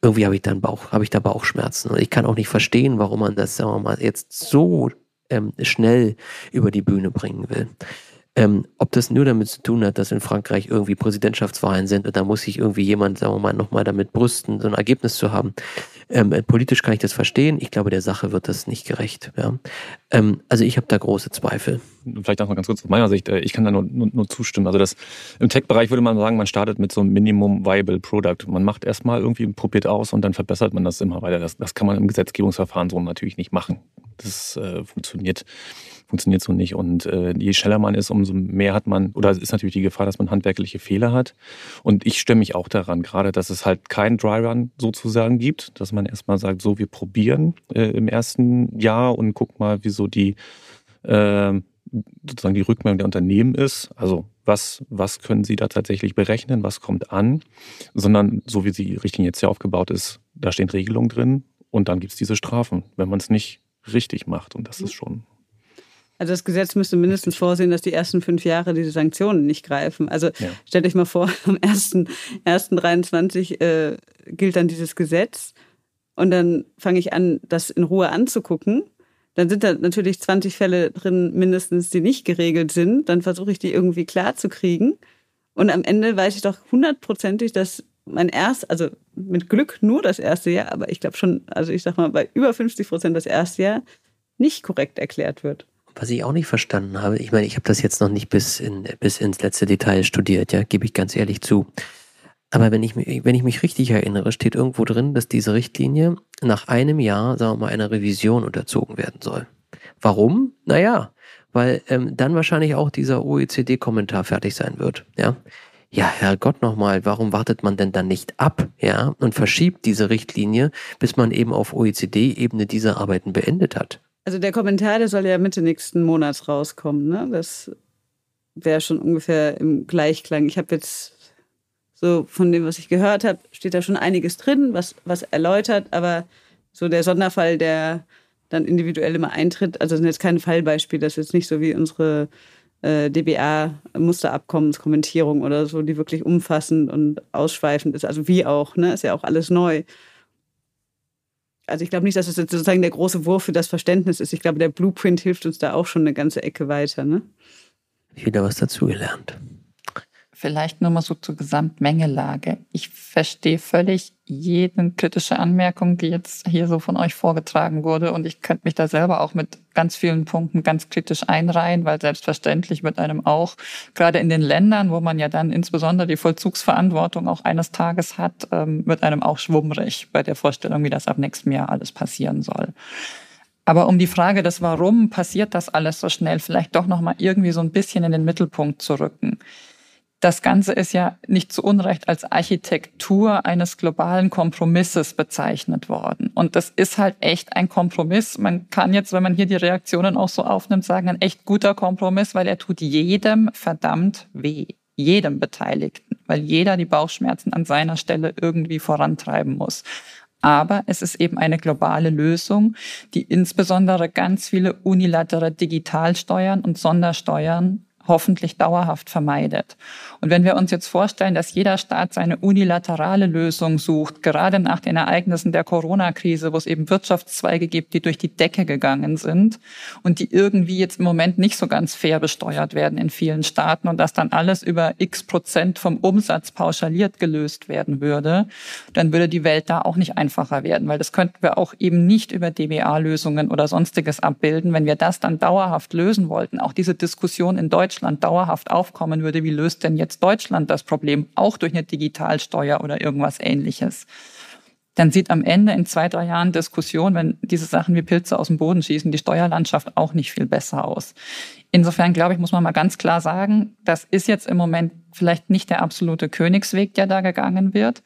irgendwie habe ich dann Bauch, habe ich da Bauchschmerzen. Und ich kann auch nicht verstehen, warum man das, sagen wir mal, jetzt so ähm, schnell über die Bühne bringen will. Ähm, ob das nur damit zu tun hat, dass in Frankreich irgendwie Präsidentschaftswahlen sind und da muss sich irgendwie jemand, sagen wir mal, nochmal damit brüsten, so ein Ergebnis zu haben. Ähm, äh, politisch kann ich das verstehen. Ich glaube, der Sache wird das nicht gerecht. Ja. Ähm, also ich habe da große Zweifel. Vielleicht auch mal ganz kurz aus meiner Sicht. Äh, ich kann da nur, nur, nur zustimmen. Also das, im Tech-Bereich würde man sagen, man startet mit so einem Minimum Viable Product. Man macht erstmal irgendwie, probiert aus und dann verbessert man das immer weiter. Das, das kann man im Gesetzgebungsverfahren so natürlich nicht machen. Das äh, funktioniert funktioniert so nicht. Und äh, je schneller man ist, umso mehr hat man, oder es ist natürlich die Gefahr, dass man handwerkliche Fehler hat. Und ich stemme mich auch daran, gerade, dass es halt keinen Dry-Run sozusagen gibt, dass man erstmal sagt, so, wir probieren äh, im ersten Jahr und guck mal, wieso die äh, sozusagen die Rückmeldung der Unternehmen ist. Also was, was können sie da tatsächlich berechnen, was kommt an, sondern so wie die Richtlinie jetzt hier aufgebaut ist, da stehen Regelungen drin und dann gibt es diese Strafen, wenn man es nicht richtig macht. Und das ist schon also das Gesetz müsste mindestens vorsehen, dass die ersten fünf Jahre diese Sanktionen nicht greifen. Also ja. stellt euch mal vor, am 1.23 äh, gilt dann dieses Gesetz und dann fange ich an, das in Ruhe anzugucken. Dann sind da natürlich 20 Fälle drin mindestens, die nicht geregelt sind. Dann versuche ich die irgendwie klar zu kriegen. Und am Ende weiß ich doch hundertprozentig, dass mein erst, also mit Glück nur das erste Jahr, aber ich glaube schon, also ich sag mal, bei über 50 Prozent das erste Jahr nicht korrekt erklärt wird. Was ich auch nicht verstanden habe, ich meine, ich habe das jetzt noch nicht bis, in, bis ins letzte Detail studiert, ja, gebe ich ganz ehrlich zu. Aber wenn ich, wenn ich mich richtig erinnere, steht irgendwo drin, dass diese Richtlinie nach einem Jahr, sagen wir mal, einer Revision unterzogen werden soll. Warum? Naja, weil ähm, dann wahrscheinlich auch dieser OECD-Kommentar fertig sein wird. Ja, ja, Herrgott nochmal, warum wartet man denn dann nicht ab, ja, und verschiebt diese Richtlinie, bis man eben auf OECD-Ebene diese Arbeiten beendet hat? Also der Kommentar, der soll ja Mitte nächsten Monats rauskommen. Ne? Das wäre schon ungefähr im Gleichklang. Ich habe jetzt so von dem, was ich gehört habe, steht da schon einiges drin, was, was erläutert, aber so der Sonderfall, der dann individuell immer eintritt, also sind jetzt keine Fallbeispiele, das ist jetzt nicht so wie unsere äh, DBA-Musterabkommenskommentierung oder so, die wirklich umfassend und ausschweifend ist, also wie auch, ne, ist ja auch alles neu also ich glaube nicht, dass es jetzt sozusagen der große Wurf für das Verständnis ist. Ich glaube, der Blueprint hilft uns da auch schon eine ganze Ecke weiter. Ne? Wieder was dazugelernt. Vielleicht nur mal so zur Gesamtmengelage. Ich verstehe völlig jede kritische Anmerkung, die jetzt hier so von euch vorgetragen wurde. Und ich könnte mich da selber auch mit ganz vielen Punkten ganz kritisch einreihen, weil selbstverständlich wird einem auch, gerade in den Ländern, wo man ja dann insbesondere die Vollzugsverantwortung auch eines Tages hat, ähm, wird einem auch schwummrig bei der Vorstellung, wie das ab nächstem Jahr alles passieren soll. Aber um die Frage des Warum passiert das alles so schnell, vielleicht doch noch mal irgendwie so ein bisschen in den Mittelpunkt zu rücken. Das Ganze ist ja nicht zu Unrecht als Architektur eines globalen Kompromisses bezeichnet worden. Und das ist halt echt ein Kompromiss. Man kann jetzt, wenn man hier die Reaktionen auch so aufnimmt, sagen, ein echt guter Kompromiss, weil er tut jedem verdammt weh. Jedem Beteiligten, weil jeder die Bauchschmerzen an seiner Stelle irgendwie vorantreiben muss. Aber es ist eben eine globale Lösung, die insbesondere ganz viele unilaterale Digitalsteuern und Sondersteuern hoffentlich dauerhaft vermeidet. Und wenn wir uns jetzt vorstellen, dass jeder Staat seine unilaterale Lösung sucht, gerade nach den Ereignissen der Corona-Krise, wo es eben Wirtschaftszweige gibt, die durch die Decke gegangen sind und die irgendwie jetzt im Moment nicht so ganz fair besteuert werden in vielen Staaten und dass dann alles über x Prozent vom Umsatz pauschaliert gelöst werden würde, dann würde die Welt da auch nicht einfacher werden, weil das könnten wir auch eben nicht über DBA-Lösungen oder sonstiges abbilden. Wenn wir das dann dauerhaft lösen wollten, auch diese Diskussion in Deutschland dauerhaft aufkommen würde, wie löst denn jetzt jetzt Deutschland das Problem, auch durch eine Digitalsteuer oder irgendwas ähnliches, dann sieht am Ende in zwei, drei Jahren Diskussion, wenn diese Sachen wie Pilze aus dem Boden schießen, die Steuerlandschaft auch nicht viel besser aus. Insofern glaube ich, muss man mal ganz klar sagen, das ist jetzt im Moment vielleicht nicht der absolute Königsweg, der da gegangen wird.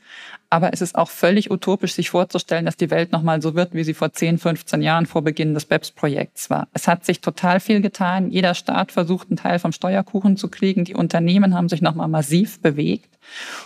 Aber es ist auch völlig utopisch, sich vorzustellen, dass die Welt nochmal so wird, wie sie vor 10, 15 Jahren vor Beginn des BEPS-Projekts war. Es hat sich total viel getan. Jeder Staat versucht, einen Teil vom Steuerkuchen zu kriegen. Die Unternehmen haben sich nochmal massiv bewegt.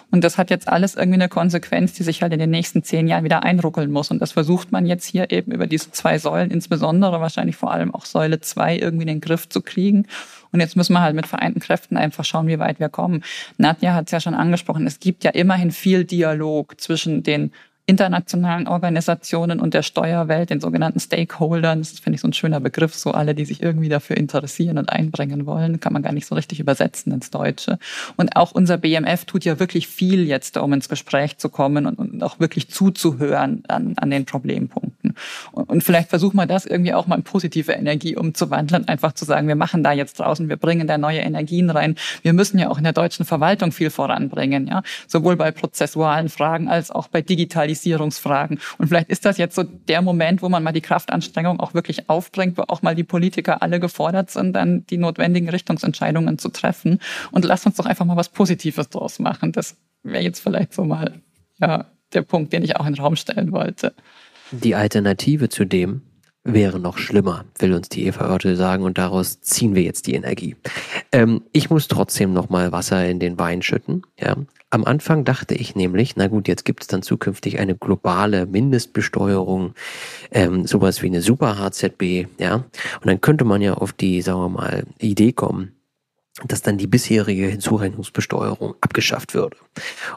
Und das hat jetzt alles irgendwie eine Konsequenz, die sich halt in den nächsten zehn Jahren wieder einruckeln muss. Und das versucht man jetzt hier eben über diese zwei Säulen, insbesondere wahrscheinlich vor allem auch Säule zwei, irgendwie in den Griff zu kriegen. Und jetzt müssen wir halt mit vereinten Kräften einfach schauen, wie weit wir kommen. Nadja hat es ja schon angesprochen, es gibt ja immerhin viel Dialog zwischen den internationalen Organisationen und der Steuerwelt, den sogenannten Stakeholdern. Das finde ich so ein schöner Begriff, so alle, die sich irgendwie dafür interessieren und einbringen wollen, kann man gar nicht so richtig übersetzen ins Deutsche. Und auch unser BMF tut ja wirklich viel jetzt, um ins Gespräch zu kommen und, und auch wirklich zuzuhören an, an den Problempunkten. Und, und vielleicht versuchen wir das irgendwie auch mal in positive Energie umzuwandeln, einfach zu sagen, wir machen da jetzt draußen, wir bringen da neue Energien rein. Wir müssen ja auch in der deutschen Verwaltung viel voranbringen, ja, sowohl bei prozessualen Fragen als auch bei Digitalisierung Digitalisierungsfragen. Und vielleicht ist das jetzt so der Moment, wo man mal die Kraftanstrengung auch wirklich aufbringt, wo auch mal die Politiker alle gefordert sind, dann die notwendigen Richtungsentscheidungen zu treffen. Und lasst uns doch einfach mal was Positives draus machen. Das wäre jetzt vielleicht so mal ja, der Punkt, den ich auch in den Raum stellen wollte. Die Alternative zu dem, wäre noch schlimmer, will uns die Eva Oertel sagen und daraus ziehen wir jetzt die Energie. Ähm, ich muss trotzdem noch mal Wasser in den Wein schütten. Ja. Am Anfang dachte ich nämlich, na gut, jetzt gibt es dann zukünftig eine globale Mindestbesteuerung, ähm, sowas wie eine Super HZB, ja. Und dann könnte man ja auf die, sagen wir mal, Idee kommen, dass dann die bisherige Hinzurechnungsbesteuerung abgeschafft würde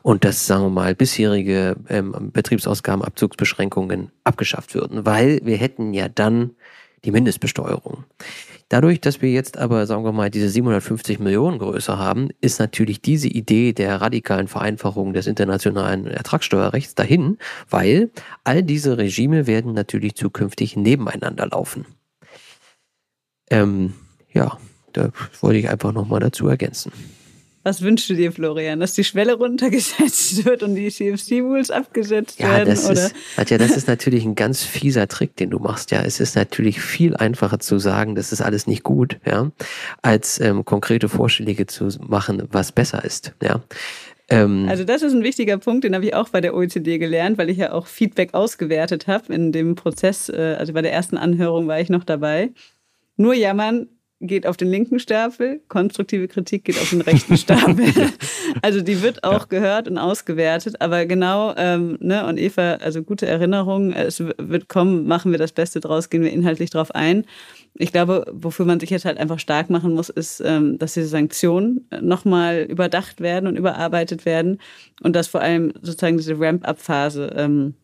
und dass, sagen wir mal, bisherige ähm, Betriebsausgabenabzugsbeschränkungen abgeschafft würden, weil wir hätten ja dann die Mindestbesteuerung. Dadurch, dass wir jetzt aber, sagen wir mal, diese 750 Millionen Größe haben, ist natürlich diese Idee der radikalen Vereinfachung des internationalen Ertragssteuerrechts dahin, weil all diese Regime werden natürlich zukünftig nebeneinander laufen. Ähm, ja, da wollte ich einfach nochmal dazu ergänzen. Was wünschst du dir, Florian? Dass die Schwelle runtergesetzt wird und die CFC-Rules abgesetzt ja, werden? Das oder? Ist, Nadja, das ist natürlich ein ganz fieser Trick, den du machst. Ja, es ist natürlich viel einfacher zu sagen, das ist alles nicht gut, ja, als ähm, konkrete Vorschläge zu machen, was besser ist. Ja. Ähm, also das ist ein wichtiger Punkt, den habe ich auch bei der OECD gelernt, weil ich ja auch Feedback ausgewertet habe in dem Prozess. Äh, also bei der ersten Anhörung war ich noch dabei. Nur jammern geht auf den linken Stapel, konstruktive Kritik geht auf den rechten Stapel. also die wird auch ja. gehört und ausgewertet, aber genau, ähm, ne, und Eva, also gute Erinnerung, es wird kommen, machen wir das Beste draus, gehen wir inhaltlich drauf ein. Ich glaube, wofür man sich jetzt halt einfach stark machen muss, ist, ähm, dass diese Sanktionen nochmal überdacht werden und überarbeitet werden und dass vor allem sozusagen diese Ramp-up-Phase ähm,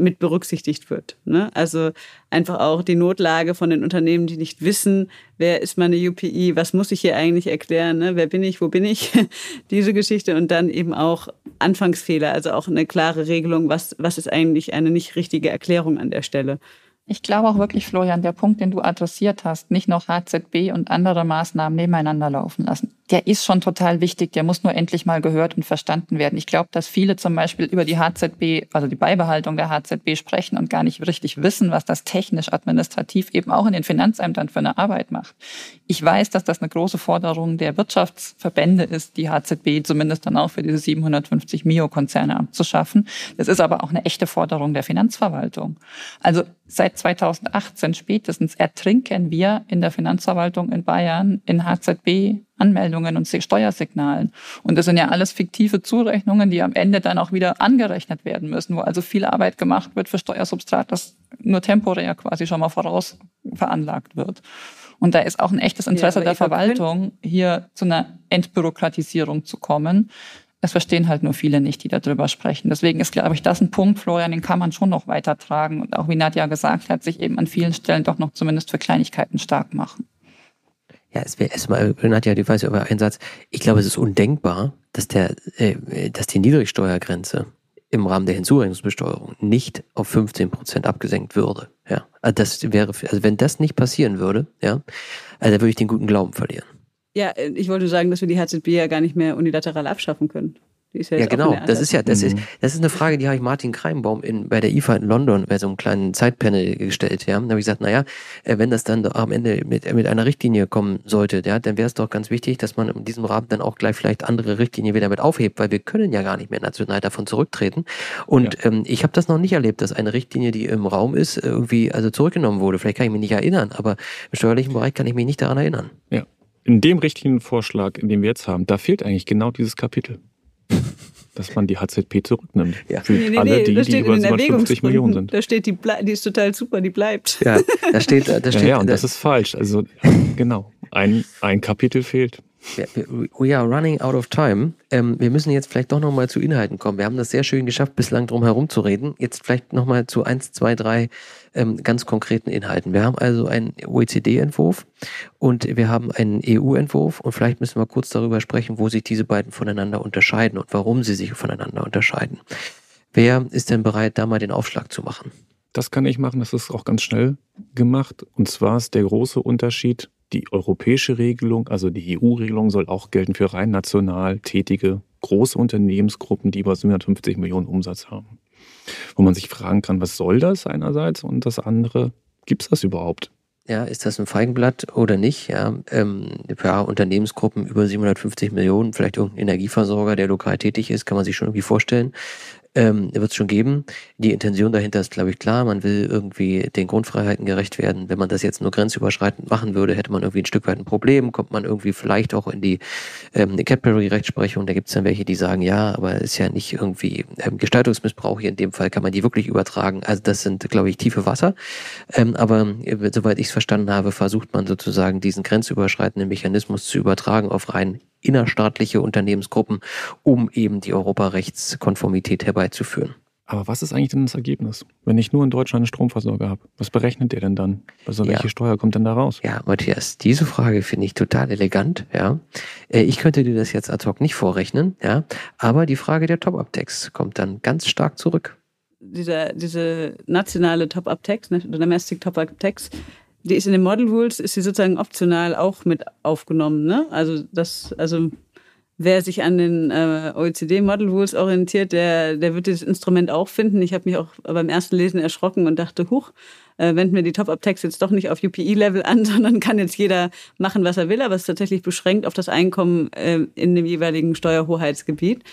mit berücksichtigt wird. Ne? Also einfach auch die Notlage von den Unternehmen, die nicht wissen, wer ist meine UPI, was muss ich hier eigentlich erklären, ne? wer bin ich, wo bin ich, diese Geschichte und dann eben auch Anfangsfehler, also auch eine klare Regelung, was, was ist eigentlich eine nicht richtige Erklärung an der Stelle. Ich glaube auch wirklich, Florian, der Punkt, den du adressiert hast, nicht noch HZB und andere Maßnahmen nebeneinander laufen lassen der ist schon total wichtig, der muss nur endlich mal gehört und verstanden werden. Ich glaube, dass viele zum Beispiel über die HZB, also die Beibehaltung der HZB sprechen und gar nicht richtig wissen, was das technisch administrativ eben auch in den Finanzämtern für eine Arbeit macht. Ich weiß, dass das eine große Forderung der Wirtschaftsverbände ist, die HZB zumindest dann auch für diese 750 Mio-Konzerne abzuschaffen. Das ist aber auch eine echte Forderung der Finanzverwaltung. Also seit 2018 spätestens ertrinken wir in der Finanzverwaltung in Bayern in HZB Anmeldungen und Steuersignalen. Und das sind ja alles fiktive Zurechnungen, die am Ende dann auch wieder angerechnet werden müssen, wo also viel Arbeit gemacht wird für Steuersubstrat, das nur temporär quasi schon mal voraus veranlagt wird. Und da ist auch ein echtes Interesse ja, der Verwaltung, hier zu einer Entbürokratisierung zu kommen. Es verstehen halt nur viele nicht, die darüber sprechen. Deswegen ist, glaube ich, das ein Punkt, Florian, den kann man schon noch weitertragen und auch, wie Nadja gesagt hat, sich eben an vielen Stellen doch noch zumindest für Kleinigkeiten stark machen. Ja, es wäre erstmal, Nadja, die weiß über einen Satz. Ich glaube, es ist undenkbar, dass der, äh, dass die Niedrigsteuergrenze im Rahmen der Hinzurechnungsbesteuerung nicht auf 15 Prozent abgesenkt würde. Ja, also das wäre, also wenn das nicht passieren würde, ja, also da würde ich den guten Glauben verlieren. Ja, äh, ich wollte sagen, dass wir die HZB ja gar nicht mehr unilateral abschaffen können. Ja, ja genau. Das ist ja, das ist, mhm. das ist eine Frage, die habe ich Martin Kreimbaum in, bei der IFA in London bei so einem kleinen Zeitpanel gestellt. Ja, da habe ich gesagt, naja, äh, wenn das dann am Ende mit, mit einer Richtlinie kommen sollte, ja, dann wäre es doch ganz wichtig, dass man in diesem Rahmen dann auch gleich vielleicht andere Richtlinien wieder mit aufhebt, weil wir können ja gar nicht mehr national davon zurücktreten. Und ja. ähm, ich habe das noch nicht erlebt, dass eine Richtlinie, die im Raum ist, irgendwie also zurückgenommen wurde. Vielleicht kann ich mich nicht erinnern, aber im steuerlichen Bereich kann ich mich nicht daran erinnern. Ja. In dem Richtlinienvorschlag, den wir jetzt haben, da fehlt eigentlich genau dieses Kapitel dass man die HZP zurücknimmt. Ja. Für nee, nee, alle, die, die über 750 Millionen sind. Da steht, die, die ist total super, die bleibt. Ja, da steht, da steht. Ja, ja und das ist falsch. Also, genau. Ein, ein Kapitel fehlt. We are running out of time. Ähm, wir müssen jetzt vielleicht doch nochmal zu Inhalten kommen. Wir haben das sehr schön geschafft, bislang drum herum zu reden. Jetzt vielleicht nochmal zu eins, zwei, drei ähm, ganz konkreten Inhalten. Wir haben also einen OECD-Entwurf und wir haben einen EU-Entwurf und vielleicht müssen wir kurz darüber sprechen, wo sich diese beiden voneinander unterscheiden und warum sie sich voneinander unterscheiden. Wer ist denn bereit, da mal den Aufschlag zu machen? Das kann ich machen, das ist auch ganz schnell gemacht. Und zwar ist der große Unterschied, die europäische Regelung, also die EU-Regelung, soll auch gelten für rein national tätige große Unternehmensgruppen, die über 750 Millionen Umsatz haben. Wo man sich fragen kann, was soll das einerseits und das andere, gibt es das überhaupt? Ja, ist das ein Feigenblatt oder nicht? Ja, ähm, ja, Unternehmensgruppen über 750 Millionen, vielleicht irgendein Energieversorger, der lokal tätig ist, kann man sich schon irgendwie vorstellen ähm, wird es schon geben. Die Intention dahinter ist, glaube ich, klar. Man will irgendwie den Grundfreiheiten gerecht werden. Wenn man das jetzt nur grenzüberschreitend machen würde, hätte man irgendwie ein Stück weit ein Problem. Kommt man irgendwie vielleicht auch in die ähm, Cadbury-Rechtsprechung. Da gibt es dann welche, die sagen, ja, aber ist ja nicht irgendwie ähm, Gestaltungsmissbrauch hier in dem Fall, kann man die wirklich übertragen. Also das sind, glaube ich, tiefe Wasser. Ähm, aber äh, soweit ich es verstanden habe, versucht man sozusagen diesen grenzüberschreitenden Mechanismus zu übertragen auf rein innerstaatliche Unternehmensgruppen, um eben die Europarechtskonformität herbeizuführen. Aber was ist eigentlich denn das Ergebnis, wenn ich nur in Deutschland einen Stromversorger habe? Was berechnet der denn dann? Also welche ja. Steuer kommt denn da raus? Ja, Matthias, diese Frage finde ich total elegant. Ja, äh, ich könnte dir das jetzt ad hoc nicht vorrechnen. Ja, aber die Frage der Top-Up-Tax kommt dann ganz stark zurück. Dieser, diese nationale Top-Up-Tax, ne, Domestic Top-Up-Tax, die ist in den Model Rules, ist sie sozusagen optional auch mit aufgenommen. Ne? Also das, also wer sich an den äh, OECD Model Rules orientiert, der, der wird dieses Instrument auch finden. Ich habe mich auch beim ersten Lesen erschrocken und dachte, huch, äh, wenden wir die Top-Up-Tax jetzt doch nicht auf UPI-Level an, sondern kann jetzt jeder machen, was er will, aber es ist tatsächlich beschränkt auf das Einkommen äh, in dem jeweiligen Steuerhoheitsgebiet.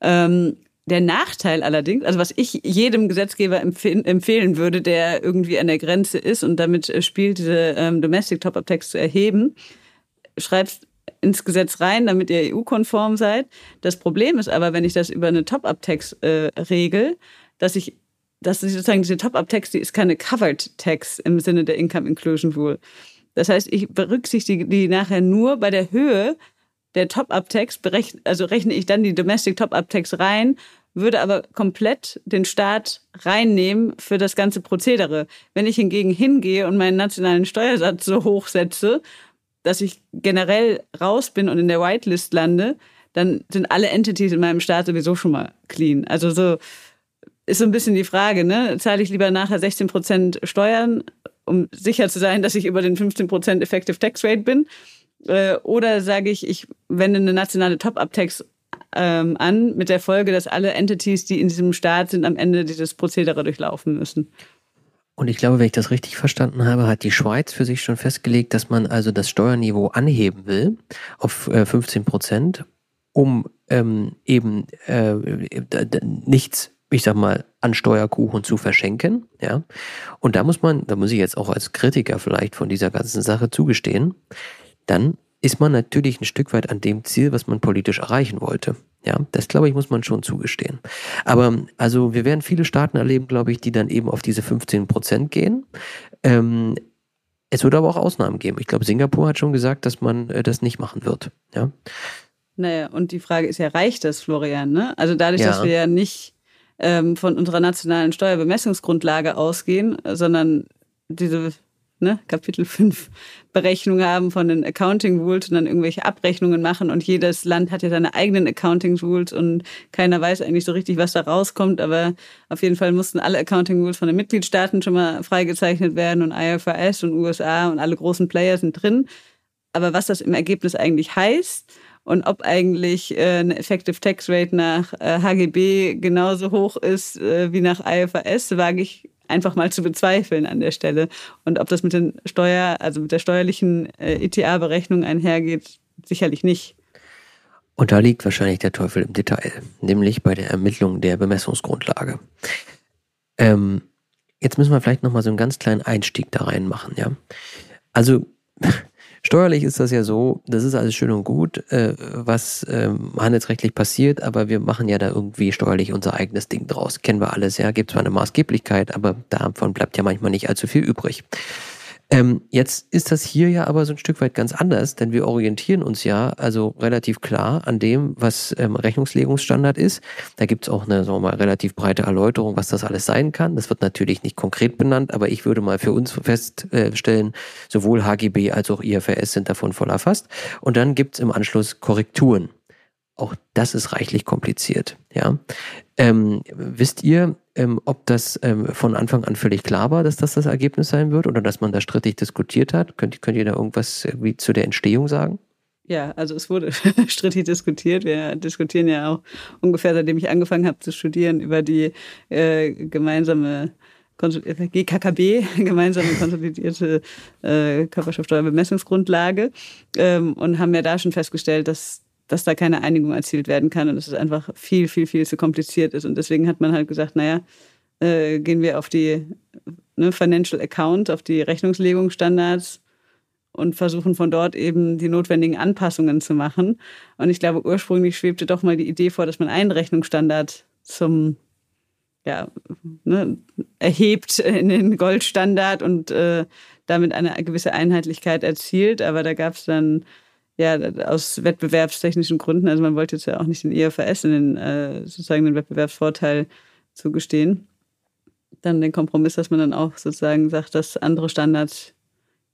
Ähm, der Nachteil allerdings, also was ich jedem Gesetzgeber empfehlen würde, der irgendwie an der Grenze ist und damit äh, spielt, diese ähm, Domestic Top-Up-Tax zu erheben, schreibt ins Gesetz rein, damit ihr EU-konform seid. Das Problem ist aber, wenn ich das über eine Top-Up-Tax äh, regel, dass ich, dass ich sozusagen diese Top-Up-Tax, die ist keine Covered Tax im Sinne der Income Inclusion Rule. Das heißt, ich berücksichtige die nachher nur bei der Höhe der Top-Up-Tax, also rechne ich dann die Domestic Top-Up-Tax rein würde aber komplett den Staat reinnehmen für das ganze Prozedere. Wenn ich hingegen hingehe und meinen nationalen Steuersatz so hoch setze, dass ich generell raus bin und in der Whitelist lande, dann sind alle Entities in meinem Staat sowieso schon mal clean. Also so ist so ein bisschen die Frage, ne? Zahle ich lieber nachher 16 Prozent Steuern, um sicher zu sein, dass ich über den 15 Prozent Effective Tax Rate bin? Äh, oder sage ich, ich wende eine nationale Top-Up-Tax ähm, an, mit der Folge, dass alle Entities, die in diesem Staat sind, am Ende dieses Prozedere durchlaufen müssen. Und ich glaube, wenn ich das richtig verstanden habe, hat die Schweiz für sich schon festgelegt, dass man also das Steuerniveau anheben will auf äh, 15 Prozent, um ähm, eben äh, nichts, ich sag mal, an Steuerkuchen zu verschenken. Ja. Und da muss man, da muss ich jetzt auch als Kritiker vielleicht von dieser ganzen Sache zugestehen, dann ist man natürlich ein Stück weit an dem Ziel, was man politisch erreichen wollte. Ja, das glaube ich, muss man schon zugestehen. Aber also wir werden viele Staaten erleben, glaube ich, die dann eben auf diese 15 Prozent gehen. Ähm, es wird aber auch Ausnahmen geben. Ich glaube, Singapur hat schon gesagt, dass man äh, das nicht machen wird. Ja. Naja, und die Frage ist ja, reicht das, Florian? Ne? Also dadurch, ja. dass wir ja nicht ähm, von unserer nationalen Steuerbemessungsgrundlage ausgehen, sondern diese ne, Kapitel 5 Berechnung haben von den Accounting Rules und dann irgendwelche Abrechnungen machen und jedes Land hat ja seine eigenen Accounting Rules und keiner weiß eigentlich so richtig, was da rauskommt, aber auf jeden Fall mussten alle Accounting Rules von den Mitgliedstaaten schon mal freigezeichnet werden und IFRS und USA und alle großen Player sind drin. Aber was das im Ergebnis eigentlich heißt und ob eigentlich äh, eine Effective Tax Rate nach äh, HGB genauso hoch ist äh, wie nach IFRS, wage ich einfach mal zu bezweifeln an der Stelle. Und ob das mit den Steuer, also mit der steuerlichen äh, ETA-Berechnung einhergeht, sicherlich nicht. Und da liegt wahrscheinlich der Teufel im Detail, nämlich bei der Ermittlung der Bemessungsgrundlage. Ähm, jetzt müssen wir vielleicht nochmal so einen ganz kleinen Einstieg da reinmachen, ja. Also Steuerlich ist das ja so, das ist alles schön und gut, äh, was ähm, handelsrechtlich passiert, aber wir machen ja da irgendwie steuerlich unser eigenes Ding draus. Kennen wir alles, ja, gibt zwar eine Maßgeblichkeit, aber davon bleibt ja manchmal nicht allzu viel übrig. Ähm, jetzt ist das hier ja aber so ein Stück weit ganz anders, denn wir orientieren uns ja also relativ klar an dem, was ähm, Rechnungslegungsstandard ist. Da gibt's auch eine sagen wir mal, relativ breite Erläuterung, was das alles sein kann. Das wird natürlich nicht konkret benannt, aber ich würde mal für uns feststellen, sowohl HGB als auch IFRS sind davon voll erfasst. Und dann gibt's im Anschluss Korrekturen. Auch das ist reichlich kompliziert. Ja, ähm, wisst ihr, ähm, ob das ähm, von Anfang an völlig klar war, dass das das Ergebnis sein wird oder dass man da strittig diskutiert hat? Könnt, könnt ihr da irgendwas irgendwie zu der Entstehung sagen? Ja, also es wurde strittig diskutiert. Wir diskutieren ja auch ungefähr, seitdem ich angefangen habe zu studieren, über die äh, gemeinsame GKKB, gemeinsame konsolidierte äh, Körperschaftsteuerbemessungsgrundlage ähm, und haben ja da schon festgestellt, dass dass da keine Einigung erzielt werden kann und dass es einfach viel, viel, viel zu kompliziert ist. Und deswegen hat man halt gesagt, naja, äh, gehen wir auf die ne, Financial Account, auf die Rechnungslegungsstandards und versuchen von dort eben die notwendigen Anpassungen zu machen. Und ich glaube, ursprünglich schwebte doch mal die Idee vor, dass man einen Rechnungsstandard zum ja, ne, erhebt in den Goldstandard und äh, damit eine gewisse Einheitlichkeit erzielt. Aber da gab es dann ja, aus wettbewerbstechnischen Gründen, also man wollte jetzt ja auch nicht den IFRS in den, äh, sozusagen den Wettbewerbsvorteil zugestehen. Dann den Kompromiss, dass man dann auch sozusagen sagt, dass andere Standards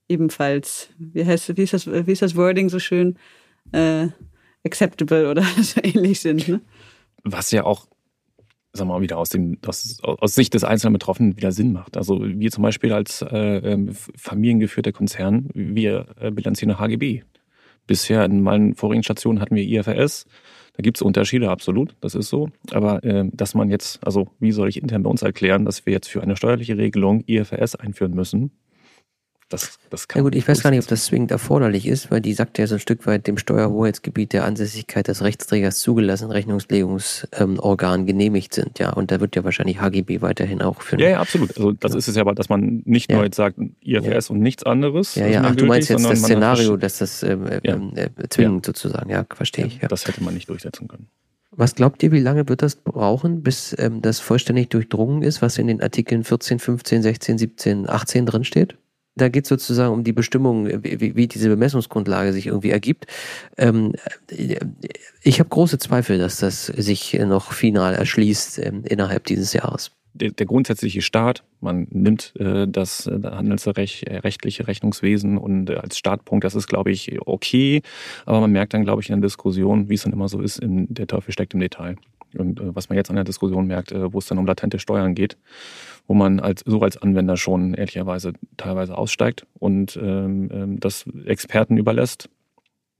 ebenfalls, wie heißt, wie ist das, wie ist das Wording so schön, äh, acceptable oder so ähnlich sind. Ne? Was ja auch, sagen wir mal, wieder aus, dem, aus, aus Sicht des einzelnen Betroffenen wieder Sinn macht. Also wir zum Beispiel als äh, ähm, familiengeführter Konzern, wir äh, bilanzieren HGB. Bisher in meinen vorigen Stationen hatten wir IFRS. Da gibt es Unterschiede, absolut, das ist so. Aber äh, dass man jetzt, also wie soll ich intern bei uns erklären, dass wir jetzt für eine steuerliche Regelung IFRS einführen müssen? Das, das kann ja gut, ich weiß gar nicht, ob das zwingend erforderlich ist, weil die sagt ja so ein Stück weit dem Steuerhoheitsgebiet der Ansässigkeit des Rechtsträgers zugelassenen Rechnungslegungsorgan ähm, genehmigt sind, ja. Und da wird ja wahrscheinlich HGB weiterhin auch für. Ja, ja, absolut. Also das ja. ist es ja aber, dass man nicht ja. nur jetzt sagt IFRS und nichts anderes. Ja, ja, ach, du meinst jetzt das Szenario, dass das ähm, ähm, äh, zwingend sozusagen, ja, verstehe ich. Ja. Das hätte man nicht durchsetzen können. Was glaubt ihr, wie lange wird das brauchen, bis ähm, das vollständig durchdrungen ist, was in den Artikeln 14, 15, 16, 17, 18 drin steht? Da geht es sozusagen um die Bestimmung, wie, wie, diese Bemessungsgrundlage sich irgendwie ergibt. Ähm, ich habe große Zweifel, dass das sich noch final erschließt ähm, innerhalb dieses Jahres. Der, der, grundsätzliche Staat, man nimmt äh, das äh, handelsrechtliche Rechnungswesen und äh, als Startpunkt, das ist, glaube ich, okay. Aber man merkt dann, glaube ich, in der Diskussion, wie es dann immer so ist, in, der Teufel steckt im Detail. Und äh, was man jetzt an der Diskussion merkt, äh, wo es dann um latente Steuern geht, wo man als, so als Anwender schon ehrlicherweise teilweise aussteigt und ähm, ähm, das Experten überlässt.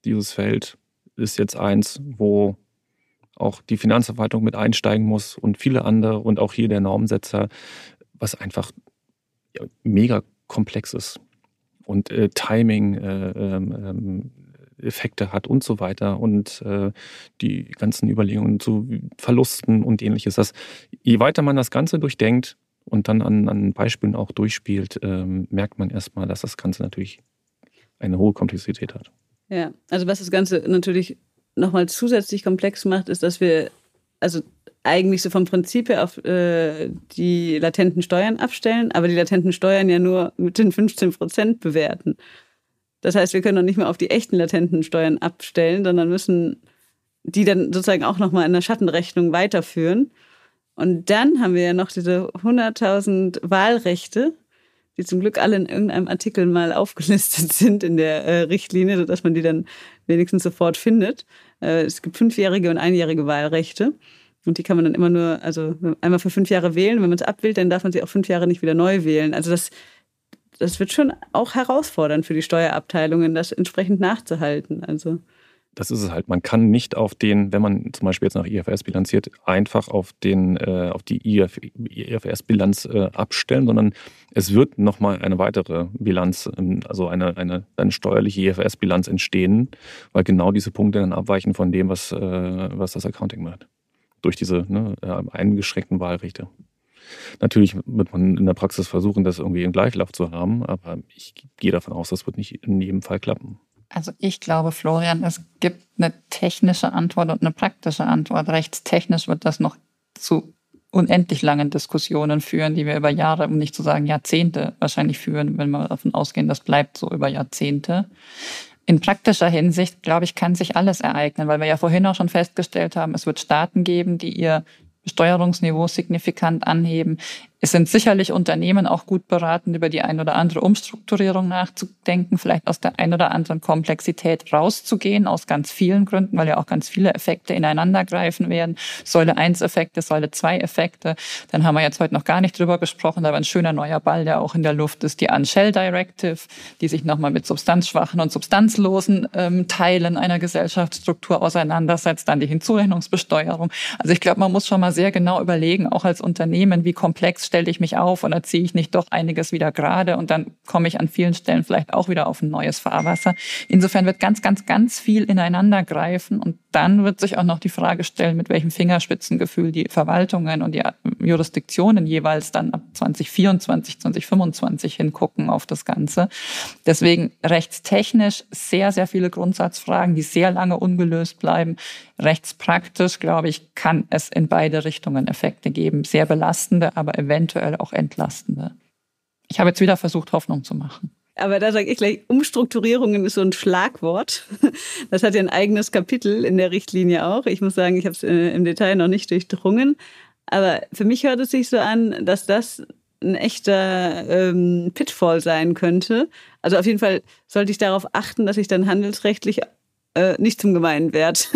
Dieses Feld ist jetzt eins, wo auch die Finanzverwaltung mit einsteigen muss und viele andere und auch hier der Normsetzer, was einfach ja, mega komplex ist und äh, Timing äh, ähm, ähm Effekte hat und so weiter und äh, die ganzen Überlegungen zu Verlusten und ähnliches. Das, je weiter man das Ganze durchdenkt und dann an, an Beispielen auch durchspielt, ähm, merkt man erstmal, dass das Ganze natürlich eine hohe Komplexität hat. Ja, also was das Ganze natürlich nochmal zusätzlich komplex macht, ist, dass wir also eigentlich so vom Prinzip her auf äh, die latenten Steuern abstellen, aber die latenten Steuern ja nur mit den 15 Prozent bewerten. Das heißt, wir können noch nicht mehr auf die echten latenten Steuern abstellen, sondern müssen die dann sozusagen auch nochmal in der Schattenrechnung weiterführen. Und dann haben wir ja noch diese 100.000 Wahlrechte, die zum Glück alle in irgendeinem Artikel mal aufgelistet sind in der äh, Richtlinie, sodass man die dann wenigstens sofort findet. Äh, es gibt fünfjährige und einjährige Wahlrechte. Und die kann man dann immer nur, also einmal für fünf Jahre wählen. Wenn man es abwählt, dann darf man sie auch fünf Jahre nicht wieder neu wählen. Also das das wird schon auch herausfordernd für die Steuerabteilungen, das entsprechend nachzuhalten. Also das ist es halt. Man kann nicht auf den, wenn man zum Beispiel jetzt nach IFRS bilanziert, einfach auf, den, äh, auf die IFRS-Bilanz äh, abstellen, sondern es wird nochmal eine weitere Bilanz, ähm, also eine, eine, eine steuerliche IFRS-Bilanz entstehen, weil genau diese Punkte dann abweichen von dem, was, äh, was das Accounting macht. Durch diese ne, äh, eingeschränkten Wahlrechte. Natürlich wird man in der Praxis versuchen, das irgendwie im Gleichlauf zu haben, aber ich gehe davon aus, das wird nicht in jedem Fall klappen. Also ich glaube, Florian, es gibt eine technische Antwort und eine praktische Antwort. Rechtstechnisch wird das noch zu unendlich langen Diskussionen führen, die wir über Jahre, um nicht zu sagen Jahrzehnte wahrscheinlich führen, wenn wir davon ausgehen, das bleibt so über Jahrzehnte. In praktischer Hinsicht, glaube ich, kann sich alles ereignen, weil wir ja vorhin auch schon festgestellt haben, es wird Staaten geben, die ihr Besteuerungsniveau signifikant anheben. Es sind sicherlich Unternehmen auch gut beraten, über die ein oder andere Umstrukturierung nachzudenken, vielleicht aus der ein oder anderen Komplexität rauszugehen, aus ganz vielen Gründen, weil ja auch ganz viele Effekte ineinandergreifen werden. Säule 1 Effekte, Säule 2 Effekte. Dann haben wir jetzt heute noch gar nicht drüber gesprochen, aber ein schöner neuer Ball, der auch in der Luft ist, die Unshell Directive, die sich nochmal mit substanzschwachen und substanzlosen ähm, Teilen einer Gesellschaftsstruktur auseinandersetzt, dann die Hinzurechnungsbesteuerung. Also ich glaube, man muss schon mal sehr genau überlegen, auch als Unternehmen, wie komplex stelle ich mich auf oder ziehe ich nicht doch einiges wieder gerade und dann komme ich an vielen Stellen vielleicht auch wieder auf ein neues Fahrwasser. Insofern wird ganz, ganz, ganz viel ineinander greifen und dann wird sich auch noch die Frage stellen, mit welchem Fingerspitzengefühl die Verwaltungen und die Jurisdiktionen jeweils dann ab 2024, 2025 hingucken auf das Ganze. Deswegen rechtstechnisch sehr, sehr viele Grundsatzfragen, die sehr lange ungelöst bleiben. Rechtspraktisch, glaube ich, kann es in beide Richtungen Effekte geben. Sehr belastende, aber eventuell auch entlastende. Ich habe jetzt wieder versucht, Hoffnung zu machen. Aber da sage ich gleich, Umstrukturierungen ist so ein Schlagwort. Das hat ja ein eigenes Kapitel in der Richtlinie auch. Ich muss sagen, ich habe es äh, im Detail noch nicht durchdrungen. Aber für mich hört es sich so an, dass das ein echter ähm, Pitfall sein könnte. Also auf jeden Fall sollte ich darauf achten, dass ich dann handelsrechtlich äh, nicht zum gemeinen Wert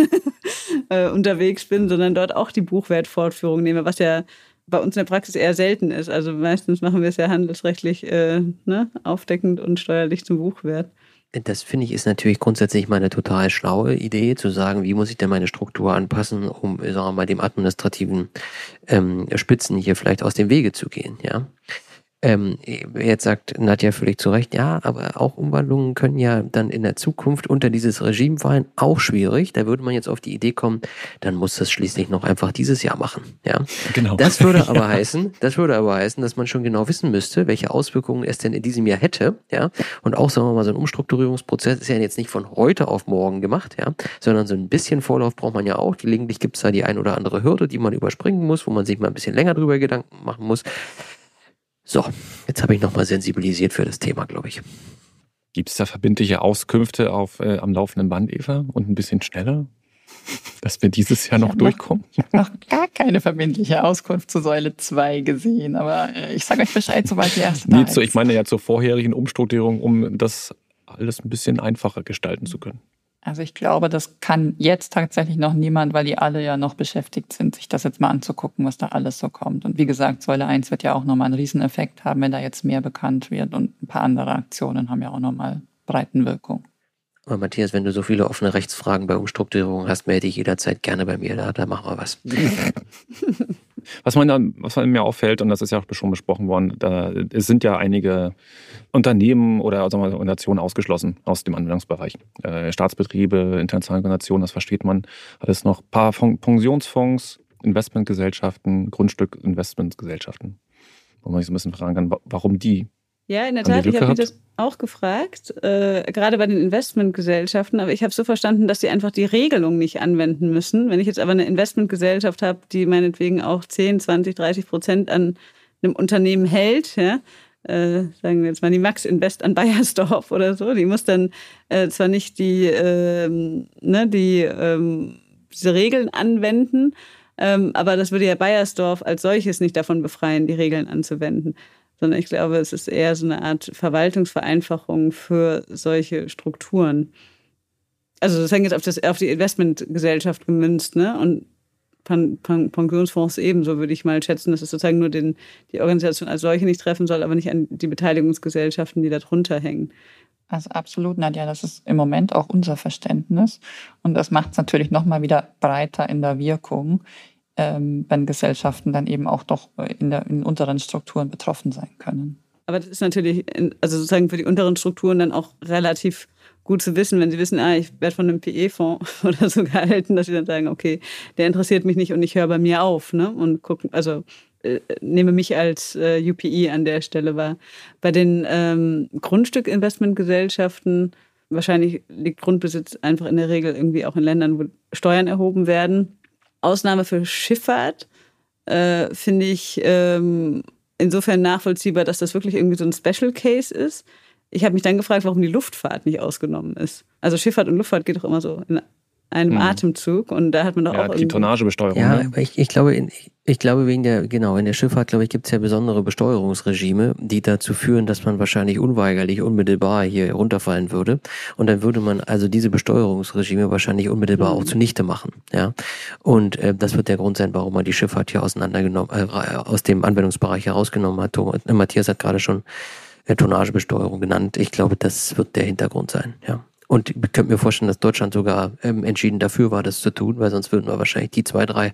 äh, unterwegs bin, sondern dort auch die Buchwertfortführung nehme, was ja bei uns in der Praxis eher selten ist. Also meistens machen wir es ja handelsrechtlich äh, ne, aufdeckend und steuerlich zum Buchwert. Das finde ich ist natürlich grundsätzlich mal eine total schlaue Idee, zu sagen, wie muss ich denn meine Struktur anpassen, um, sagen wir mal, dem administrativen ähm, Spitzen hier vielleicht aus dem Wege zu gehen, ja. Ähm, jetzt sagt Nadja völlig zu Recht, ja, aber auch Umwandlungen können ja dann in der Zukunft unter dieses Regime fallen, auch schwierig. Da würde man jetzt auf die Idee kommen, dann muss das schließlich noch einfach dieses Jahr machen. Ja, genau. Das würde aber ja. heißen, das würde aber heißen, dass man schon genau wissen müsste, welche Auswirkungen es denn in diesem Jahr hätte. Ja, und auch sagen wir mal, so ein Umstrukturierungsprozess ist ja jetzt nicht von heute auf morgen gemacht, ja, sondern so ein bisschen Vorlauf braucht man ja auch. Gelegentlich gibt es da die ein oder andere Hürde, die man überspringen muss, wo man sich mal ein bisschen länger drüber Gedanken machen muss. So, jetzt habe ich nochmal sensibilisiert für das Thema, glaube ich. Gibt es da verbindliche Auskünfte auf, äh, am laufenden Band, Eva? Und ein bisschen schneller? Dass wir dieses Jahr noch durchkommen? ich habe noch gar keine verbindliche Auskunft zu Säule 2 gesehen, aber äh, ich sage euch Bescheid, sobald die erste nee, da ist. Ich meine ja zur vorherigen Umstrukturierung, um das alles ein bisschen einfacher gestalten zu können. Also ich glaube, das kann jetzt tatsächlich noch niemand, weil die alle ja noch beschäftigt sind, sich das jetzt mal anzugucken, was da alles so kommt. Und wie gesagt, Säule 1 wird ja auch nochmal einen Rieseneffekt haben, wenn da jetzt mehr bekannt wird. Und ein paar andere Aktionen haben ja auch nochmal Breitenwirkung. Aber Matthias, wenn du so viele offene Rechtsfragen bei Umstrukturierung hast, melde dich jederzeit gerne bei mir. Da, da machen wir was. Was, man, was mir auffällt, und das ist ja auch schon besprochen worden, da, es sind ja einige Unternehmen oder also Organisationen ausgeschlossen aus dem Anwendungsbereich. Äh, Staatsbetriebe, internationale Organisationen, das versteht man alles noch. Ein paar Pensionsfonds, Investmentgesellschaften, Grundstückinvestmentgesellschaften. Wo man sich so ein bisschen fragen kann, warum die ja, in der Tat, ich habe mich das auch gefragt, äh, gerade bei den Investmentgesellschaften, aber ich habe so verstanden, dass sie einfach die Regelung nicht anwenden müssen. Wenn ich jetzt aber eine Investmentgesellschaft habe, die meinetwegen auch 10, 20, 30 Prozent an einem Unternehmen hält, ja, äh, sagen wir jetzt mal die Max Invest an Bayersdorf oder so, die muss dann äh, zwar nicht die, ähm, ne, die ähm, diese Regeln anwenden, ähm, aber das würde ja Bayersdorf als solches nicht davon befreien, die Regeln anzuwenden sondern ich glaube, es ist eher so eine Art Verwaltungsvereinfachung für solche Strukturen. Also das hängt jetzt auf, das, auf die Investmentgesellschaft gemünzt, ne? Und Pen Pen Pensionsfonds ebenso, würde ich mal schätzen, dass es sozusagen nur den, die Organisation als solche nicht treffen soll, aber nicht an die Beteiligungsgesellschaften, die darunter hängen. Also absolut, Nadja, das ist im Moment auch unser Verständnis. Und das macht es natürlich nochmal wieder breiter in der Wirkung ähm, wenn Gesellschaften dann eben auch doch in, der, in unteren Strukturen betroffen sein können. Aber das ist natürlich, also sozusagen für die unteren Strukturen dann auch relativ gut zu wissen, wenn sie wissen, ah, ich werde von einem PE-Fonds oder so gehalten, dass sie dann sagen, okay, der interessiert mich nicht und ich höre bei mir auf, ne? Und gucken, also äh, nehme mich als äh, UPI an der Stelle wahr. Bei den ähm, Grundstückinvestmentgesellschaften wahrscheinlich liegt Grundbesitz einfach in der Regel irgendwie auch in Ländern, wo Steuern erhoben werden. Ausnahme für Schifffahrt äh, finde ich ähm, insofern nachvollziehbar, dass das wirklich irgendwie so ein Special Case ist. Ich habe mich dann gefragt, warum die Luftfahrt nicht ausgenommen ist. Also Schifffahrt und Luftfahrt geht doch immer so in einem mhm. Atemzug und da hat man doch ja, auch die Tonnagebesteuerung. Ja, ne? aber ich, ich glaube, in, ich glaube wegen der genau in der Schifffahrt glaube ich gibt es ja besondere Besteuerungsregime, die dazu führen, dass man wahrscheinlich unweigerlich unmittelbar hier runterfallen würde und dann würde man also diese Besteuerungsregime wahrscheinlich unmittelbar mhm. auch zunichte machen, ja und äh, das wird der Grund sein, warum man die Schifffahrt hier auseinandergenommen äh, aus dem Anwendungsbereich herausgenommen hat. Matthias hat gerade schon äh, Tonnagebesteuerung genannt. Ich glaube, das wird der Hintergrund sein, ja. Und ich könnte mir vorstellen, dass Deutschland sogar ähm, entschieden dafür war, das zu tun, weil sonst würden wir wahrscheinlich die zwei, drei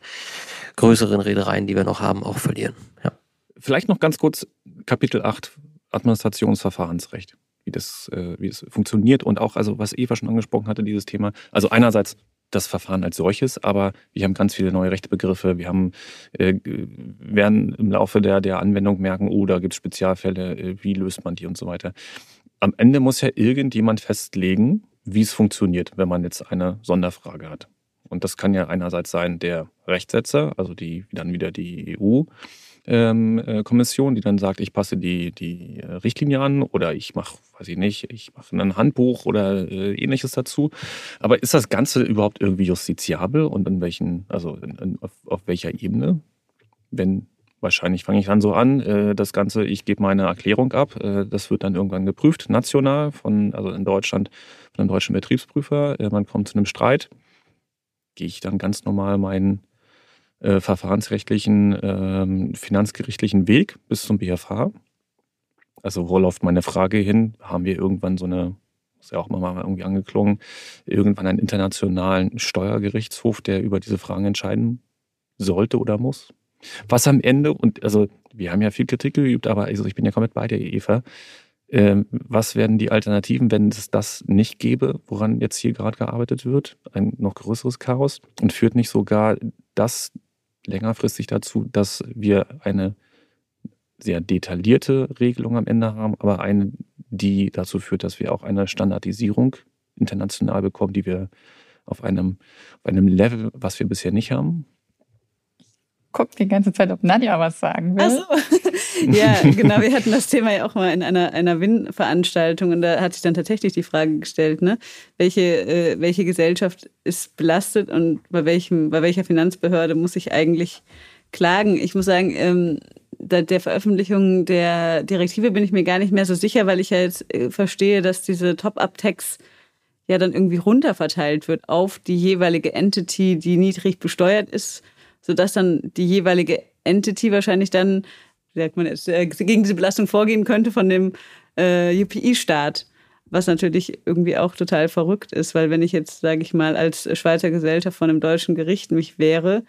größeren Reedereien, die wir noch haben, auch verlieren. Ja. Vielleicht noch ganz kurz Kapitel 8 Administrationsverfahrensrecht, wie das, äh, wie das funktioniert und auch, also was Eva schon angesprochen hatte, dieses Thema. Also einerseits das Verfahren als solches, aber wir haben ganz viele neue Rechtebegriffe. Wir haben, äh, werden im Laufe der, der Anwendung merken, oh, da gibt es Spezialfälle, äh, wie löst man die und so weiter am Ende muss ja irgendjemand festlegen, wie es funktioniert, wenn man jetzt eine Sonderfrage hat. Und das kann ja einerseits sein der Rechtsetzer, also die dann wieder die EU-Kommission, ähm, äh, die dann sagt, ich passe die, die Richtlinie an oder ich mache, weiß ich nicht, ich mache ein Handbuch oder äh, ähnliches dazu. Aber ist das Ganze überhaupt irgendwie justiziabel und in welchen, also in, in, auf, auf welcher Ebene? Wenn Wahrscheinlich fange ich dann so an, äh, das Ganze, ich gebe meine Erklärung ab. Äh, das wird dann irgendwann geprüft, national, von, also in Deutschland von einem deutschen Betriebsprüfer. Äh, man kommt zu einem Streit. Gehe ich dann ganz normal meinen verfahrensrechtlichen, ähm, finanzgerichtlichen Weg bis zum BFH. Also wo läuft meine Frage hin? Haben wir irgendwann so eine, ist ja auch mal irgendwie angeklungen, irgendwann einen internationalen Steuergerichtshof, der über diese Fragen entscheiden sollte oder muss? Was am Ende, und also wir haben ja viel Kritik geübt, aber also ich bin ja komplett bei der Eva. Ähm, was werden die Alternativen, wenn es das nicht gäbe, woran jetzt hier gerade gearbeitet wird? Ein noch größeres Chaos und führt nicht sogar das längerfristig dazu, dass wir eine sehr detaillierte Regelung am Ende haben, aber eine, die dazu führt, dass wir auch eine Standardisierung international bekommen, die wir auf einem, auf einem Level, was wir bisher nicht haben, guckt die ganze Zeit, ob Nadja was sagen will. Also, ja, genau. Wir hatten das Thema ja auch mal in einer, einer WIN-Veranstaltung und da hat sich dann tatsächlich die Frage gestellt, ne, welche, äh, welche Gesellschaft ist belastet und bei, welchem, bei welcher Finanzbehörde muss ich eigentlich klagen? Ich muss sagen, ähm, der Veröffentlichung der Direktive bin ich mir gar nicht mehr so sicher, weil ich ja jetzt äh, verstehe, dass diese Top-Up-Tax ja dann irgendwie runterverteilt wird auf die jeweilige Entity, die niedrig besteuert ist, sodass dann die jeweilige Entity wahrscheinlich dann, wie sagt man jetzt, äh, gegen diese Belastung vorgehen könnte von dem äh, UPI-Staat. Was natürlich irgendwie auch total verrückt ist, weil wenn ich jetzt, sage ich mal, als Schweizer Gesellschaft von einem deutschen Gericht mich wehre,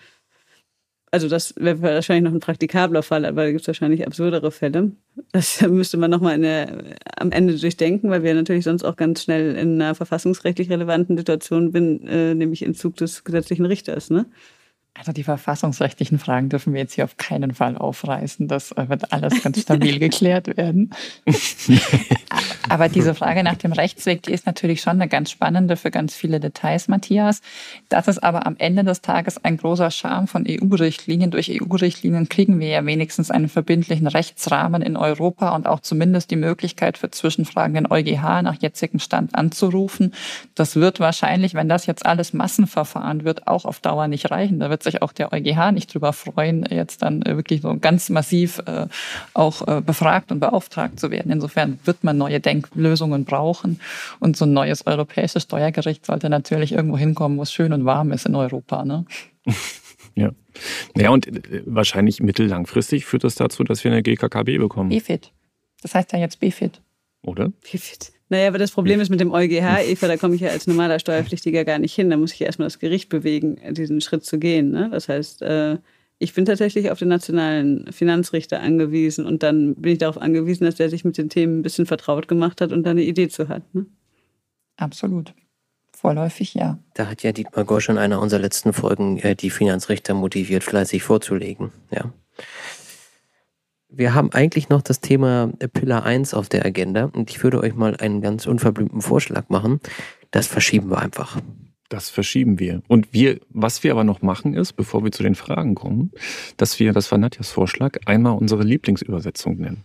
also das wäre wahrscheinlich noch ein praktikabler Fall, aber da gibt es wahrscheinlich absurdere Fälle. Das müsste man nochmal am Ende durchdenken, weil wir natürlich sonst auch ganz schnell in einer verfassungsrechtlich relevanten Situation bin, äh, nämlich Entzug des gesetzlichen Richters. Ne? Also die verfassungsrechtlichen Fragen dürfen wir jetzt hier auf keinen Fall aufreißen. Das äh, wird alles ganz stabil geklärt werden. Aber diese Frage nach dem Rechtsweg, die ist natürlich schon eine ganz spannende für ganz viele Details, Matthias. Das ist aber am Ende des Tages ein großer Charme von EU-Richtlinien. Durch EU-Richtlinien kriegen wir ja wenigstens einen verbindlichen Rechtsrahmen in Europa und auch zumindest die Möglichkeit für Zwischenfragen den EuGH nach jetzigem Stand anzurufen. Das wird wahrscheinlich, wenn das jetzt alles Massenverfahren wird, auch auf Dauer nicht reichen. Da wird sich auch der EuGH nicht drüber freuen, jetzt dann äh, wirklich so ganz massiv äh, auch äh, befragt und beauftragt zu werden. Insofern wird man neue Denklösungen brauchen und so ein neues europäisches Steuergericht sollte natürlich irgendwo hinkommen, wo es schön und warm ist in Europa. Ne? Ja. Ja, und wahrscheinlich mittellangfristig führt das dazu, dass wir eine GKKB bekommen. BFIT. Das heißt ja jetzt BFIT. Oder? BFIT. Naja, aber das Problem ist mit dem EuGH, Eva, da komme ich ja als normaler Steuerpflichtiger gar nicht hin. Da muss ich ja erstmal das Gericht bewegen, diesen Schritt zu gehen. Ne? Das heißt, äh, ich bin tatsächlich auf den nationalen Finanzrichter angewiesen und dann bin ich darauf angewiesen, dass der sich mit den Themen ein bisschen vertraut gemacht hat und da eine Idee zu hat. Ne? Absolut. Vorläufig ja. Da hat ja Dietmar Gosch in einer unserer letzten Folgen äh, die Finanzrichter motiviert, fleißig vorzulegen. Ja wir haben eigentlich noch das Thema Pillar 1 auf der Agenda und ich würde euch mal einen ganz unverblümten Vorschlag machen. Das verschieben wir einfach. Das verschieben wir. Und wir, was wir aber noch machen ist, bevor wir zu den Fragen kommen, dass wir, das war Nadjas Vorschlag, einmal unsere Lieblingsübersetzung nennen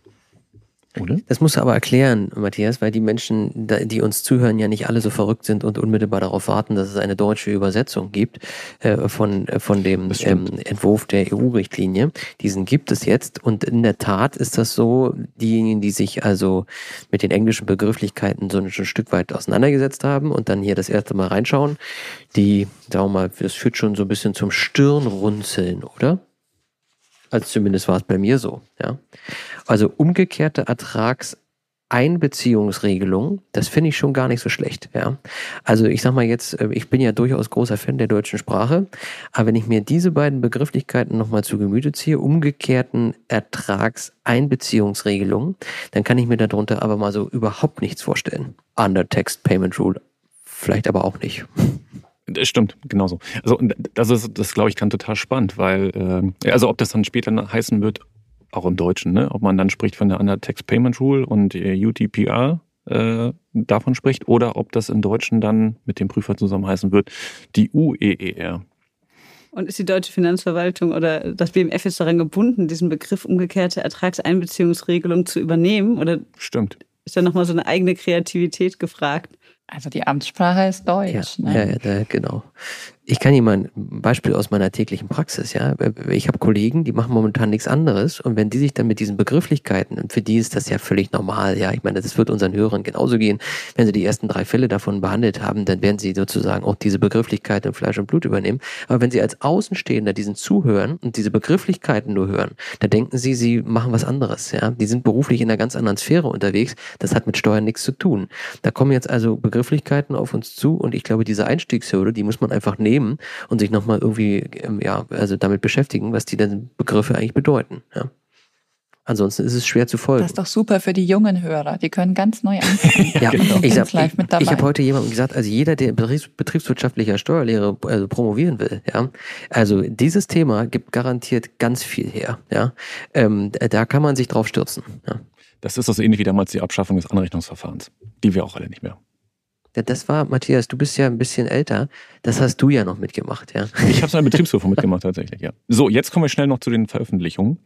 oder? Das musst du aber erklären, Matthias, weil die Menschen, die uns zuhören, ja nicht alle so verrückt sind und unmittelbar darauf warten, dass es eine deutsche Übersetzung gibt äh, von, äh, von dem ähm, Entwurf der EU-Richtlinie. Diesen gibt es jetzt und in der Tat ist das so, diejenigen, die sich also mit den englischen Begrifflichkeiten so ein, ein Stück weit auseinandergesetzt haben und dann hier das erste Mal reinschauen, die, sagen wir mal, das führt schon so ein bisschen zum Stirnrunzeln, oder? Also zumindest war es bei mir so, ja. Also umgekehrte Ertragseinbeziehungsregelung, das finde ich schon gar nicht so schlecht, ja. Also ich sag mal jetzt, äh, ich bin ja durchaus großer Fan der deutschen Sprache, aber wenn ich mir diese beiden Begrifflichkeiten nochmal zu Gemüte ziehe, umgekehrten Ertragseinbeziehungsregelung, dann kann ich mir darunter aber mal so überhaupt nichts vorstellen. Under Text Payment Rule vielleicht aber auch nicht. Das stimmt, genauso. Also das ist, das glaube ich, kann total spannend, weil, äh, also ob das dann später heißen wird, auch im Deutschen, ne? ob man dann spricht von der Under-Tax Payment Rule und äh, UTPR äh, davon spricht, oder ob das im Deutschen dann mit dem Prüfer zusammen heißen wird, die UEER. Und ist die deutsche Finanzverwaltung oder das BMF jetzt daran gebunden, diesen Begriff umgekehrte Ertragseinbeziehungsregelung zu übernehmen? Oder Stimmt. Ist da nochmal so eine eigene Kreativität gefragt? Also die Amtssprache ist Deutsch. Ja, ne? ja, ja, genau. Ich kann Ihnen mal ein Beispiel aus meiner täglichen Praxis, ja. Ich habe Kollegen, die machen momentan nichts anderes und wenn die sich dann mit diesen Begrifflichkeiten, und für die ist das ja völlig normal, ja, ich meine, das wird unseren Hörern genauso gehen, wenn sie die ersten drei Fälle davon behandelt haben, dann werden sie sozusagen auch diese Begrifflichkeiten in Fleisch und Blut übernehmen. Aber wenn sie als Außenstehender diesen zuhören und diese Begrifflichkeiten nur hören, dann denken sie, sie machen was anderes, ja. Die sind beruflich in einer ganz anderen Sphäre unterwegs. Das hat mit Steuern nichts zu tun. Da kommen jetzt also Begrifflichkeiten auf uns zu und ich glaube, diese Einstiegshürde, die muss man einfach nehmen und sich nochmal irgendwie, ähm, ja, also damit beschäftigen, was die denn Begriffe eigentlich bedeuten. Ja. Ansonsten ist es schwer zu folgen. Das ist doch super für die jungen Hörer. Die können ganz neu anfangen. ja, genau. ich, sag, ich, ich habe heute jemandem gesagt, also jeder, der Betriebs, betriebswirtschaftlicher Steuerlehre also promovieren will, ja, also dieses Thema gibt garantiert ganz viel her. Ja, ähm, da kann man sich drauf stürzen. Ja. Das ist so ähnlich wie damals die Abschaffung des Anrechnungsverfahrens, die wir auch alle nicht mehr Ja, das war, Matthias, du bist ja ein bisschen älter. Das hast du ja noch mitgemacht, ja. Ich habe es in der Betriebsprüfung mitgemacht, tatsächlich, ja. So, jetzt kommen wir schnell noch zu den Veröffentlichungen.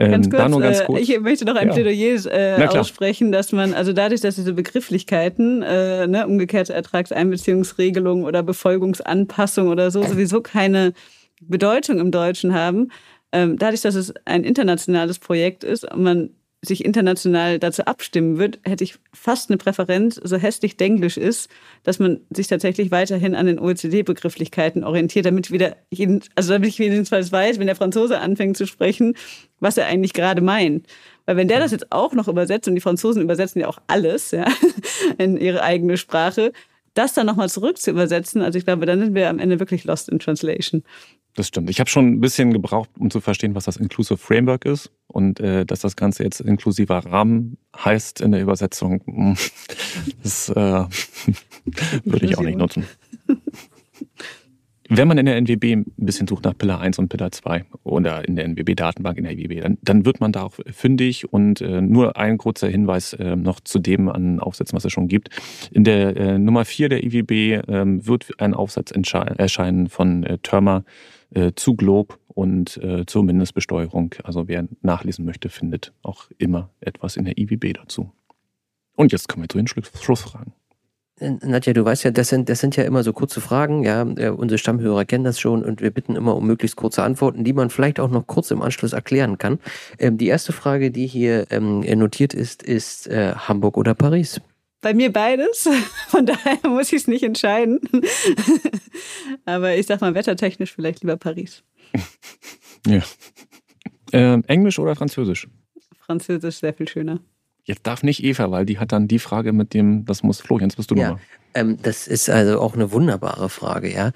Ähm, ganz kurz, da nur ganz kurz. Äh, ich möchte noch ein ja. Plädoyer äh, aussprechen, dass man, also dadurch, dass diese Begrifflichkeiten, äh, ne, umgekehrte Ertragseinbeziehungsregelung oder Befolgungsanpassung oder so, sowieso keine Bedeutung im Deutschen haben, ähm, dadurch, dass es ein internationales Projekt ist und man sich international dazu abstimmen wird, hätte ich fast eine Präferenz, so hässlich Denglisch ist, dass man sich tatsächlich weiterhin an den OECD-Begrifflichkeiten orientiert, damit wieder jeden, also damit ich jedenfalls weiß, wenn der Franzose anfängt zu sprechen, was er eigentlich gerade meint. Weil wenn der das jetzt auch noch übersetzt, und die Franzosen übersetzen ja auch alles ja, in ihre eigene Sprache, das dann nochmal zurück zu übersetzen, also ich glaube, dann sind wir am Ende wirklich lost in translation. Das stimmt. Ich habe schon ein bisschen gebraucht, um zu verstehen, was das Inclusive Framework ist und äh, dass das Ganze jetzt inklusiver Rahmen heißt in der Übersetzung. Hm, das äh, würde ich auch nicht nutzen. Wenn man in der NWB ein bisschen sucht nach Pillar 1 und Pillar 2 oder in der NWB-Datenbank in der IWB, dann, dann wird man da auch fündig. Und äh, nur ein kurzer Hinweis äh, noch zu dem an Aufsätzen, was es schon gibt. In der äh, Nummer 4 der IWB ähm, wird ein Aufsatz erscheinen von äh, Törmer äh, zu Glob und äh, zur Mindestbesteuerung. Also wer nachlesen möchte, findet auch immer etwas in der IWB dazu. Und jetzt kommen wir zu den Schlussfragen. Nadja, du weißt ja, das sind, das sind ja immer so kurze Fragen, ja. Unsere Stammhörer kennen das schon und wir bitten immer um möglichst kurze Antworten, die man vielleicht auch noch kurz im Anschluss erklären kann. Ähm, die erste Frage, die hier ähm, notiert ist, ist äh, Hamburg oder Paris? Bei mir beides. Von daher muss ich es nicht entscheiden. Aber ich sag mal, wettertechnisch vielleicht lieber Paris. ja. Ähm, Englisch oder Französisch? Französisch sehr viel schöner. Jetzt darf nicht Eva, weil die hat dann die Frage mit dem, das muss Florian, bist du ja, nochmal. Ähm, das ist also auch eine wunderbare Frage, ja.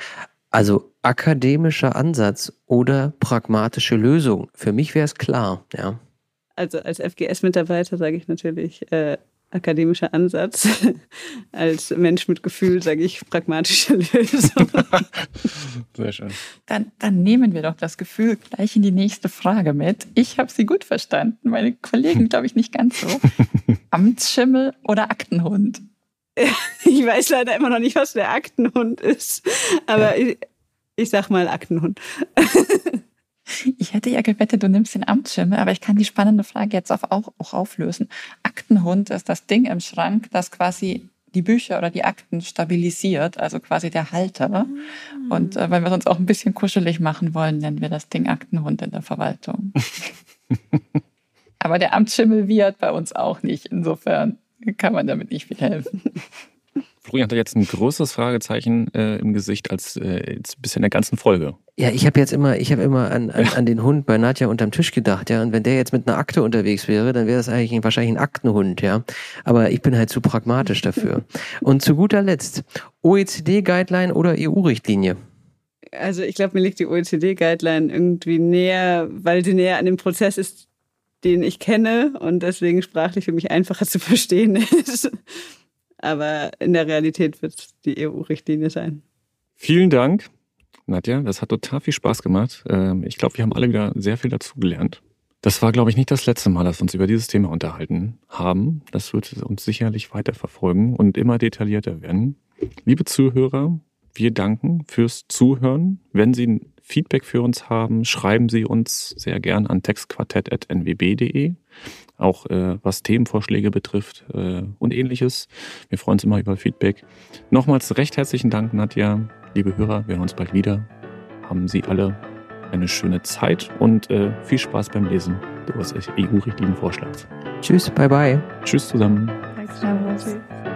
Also akademischer Ansatz oder pragmatische Lösung. Für mich wäre es klar, ja. Also als FGS-Mitarbeiter sage ich natürlich äh, akademischer Ansatz. Als Mensch mit Gefühl sage ich pragmatische Lösung. Sehr schön. Dann, dann nehmen wir doch das Gefühl gleich in die nächste Frage mit. Ich habe sie gut verstanden, meine Kollegen glaube ich nicht ganz so. Amtsschimmel oder Aktenhund? Ich weiß leider immer noch nicht, was der Aktenhund ist, aber ja. ich, ich sag mal Aktenhund. Ich hätte ja gewettet, du nimmst den Amtsschimmel, aber ich kann die spannende Frage jetzt auch, auch auflösen. Aktenhund ist das Ding im Schrank, das quasi die Bücher oder die Akten stabilisiert, also quasi der Halter. Mhm. Und äh, weil wir es uns auch ein bisschen kuschelig machen wollen, nennen wir das Ding Aktenhund in der Verwaltung. aber der Amtsschimmel wird bei uns auch nicht. Insofern kann man damit nicht viel helfen. Florian hat jetzt ein größeres Fragezeichen äh, im Gesicht als äh, bisher in der ganzen Folge. Ja, ich habe jetzt immer, ich habe immer an, an, an, den Hund bei Nadja unterm Tisch gedacht, ja. Und wenn der jetzt mit einer Akte unterwegs wäre, dann wäre das eigentlich ein, wahrscheinlich ein Aktenhund, ja. Aber ich bin halt zu pragmatisch dafür. Und zu guter Letzt, OECD-Guideline oder EU-Richtlinie? Also ich glaube, mir liegt die OECD-Guideline irgendwie näher, weil sie näher an dem Prozess ist, den ich kenne und deswegen sprachlich für mich einfacher zu verstehen ist. Aber in der Realität wird es die EU-Richtlinie sein. Vielen Dank, Nadja. Das hat total viel Spaß gemacht. Ähm, ich glaube, wir haben alle wieder sehr viel dazugelernt. Das war, glaube ich, nicht das letzte Mal, dass wir uns über dieses Thema unterhalten haben. Das wird uns sicherlich weiter verfolgen und immer detaillierter werden. Liebe Zuhörer, wir danken fürs Zuhören. Wenn Sie Feedback für uns haben, schreiben Sie uns sehr gern an textquartett.nwb.de auch äh, was Themenvorschläge betrifft äh, und ähnliches. Wir freuen uns immer über Feedback. Nochmals recht herzlichen Dank, Nadja. Liebe Hörer, wir hören uns bald wieder. Haben Sie alle eine schöne Zeit und äh, viel Spaß beim Lesen des EU-Richtlinien-Vorschlags. Tschüss, bye bye. Tschüss zusammen. Danke,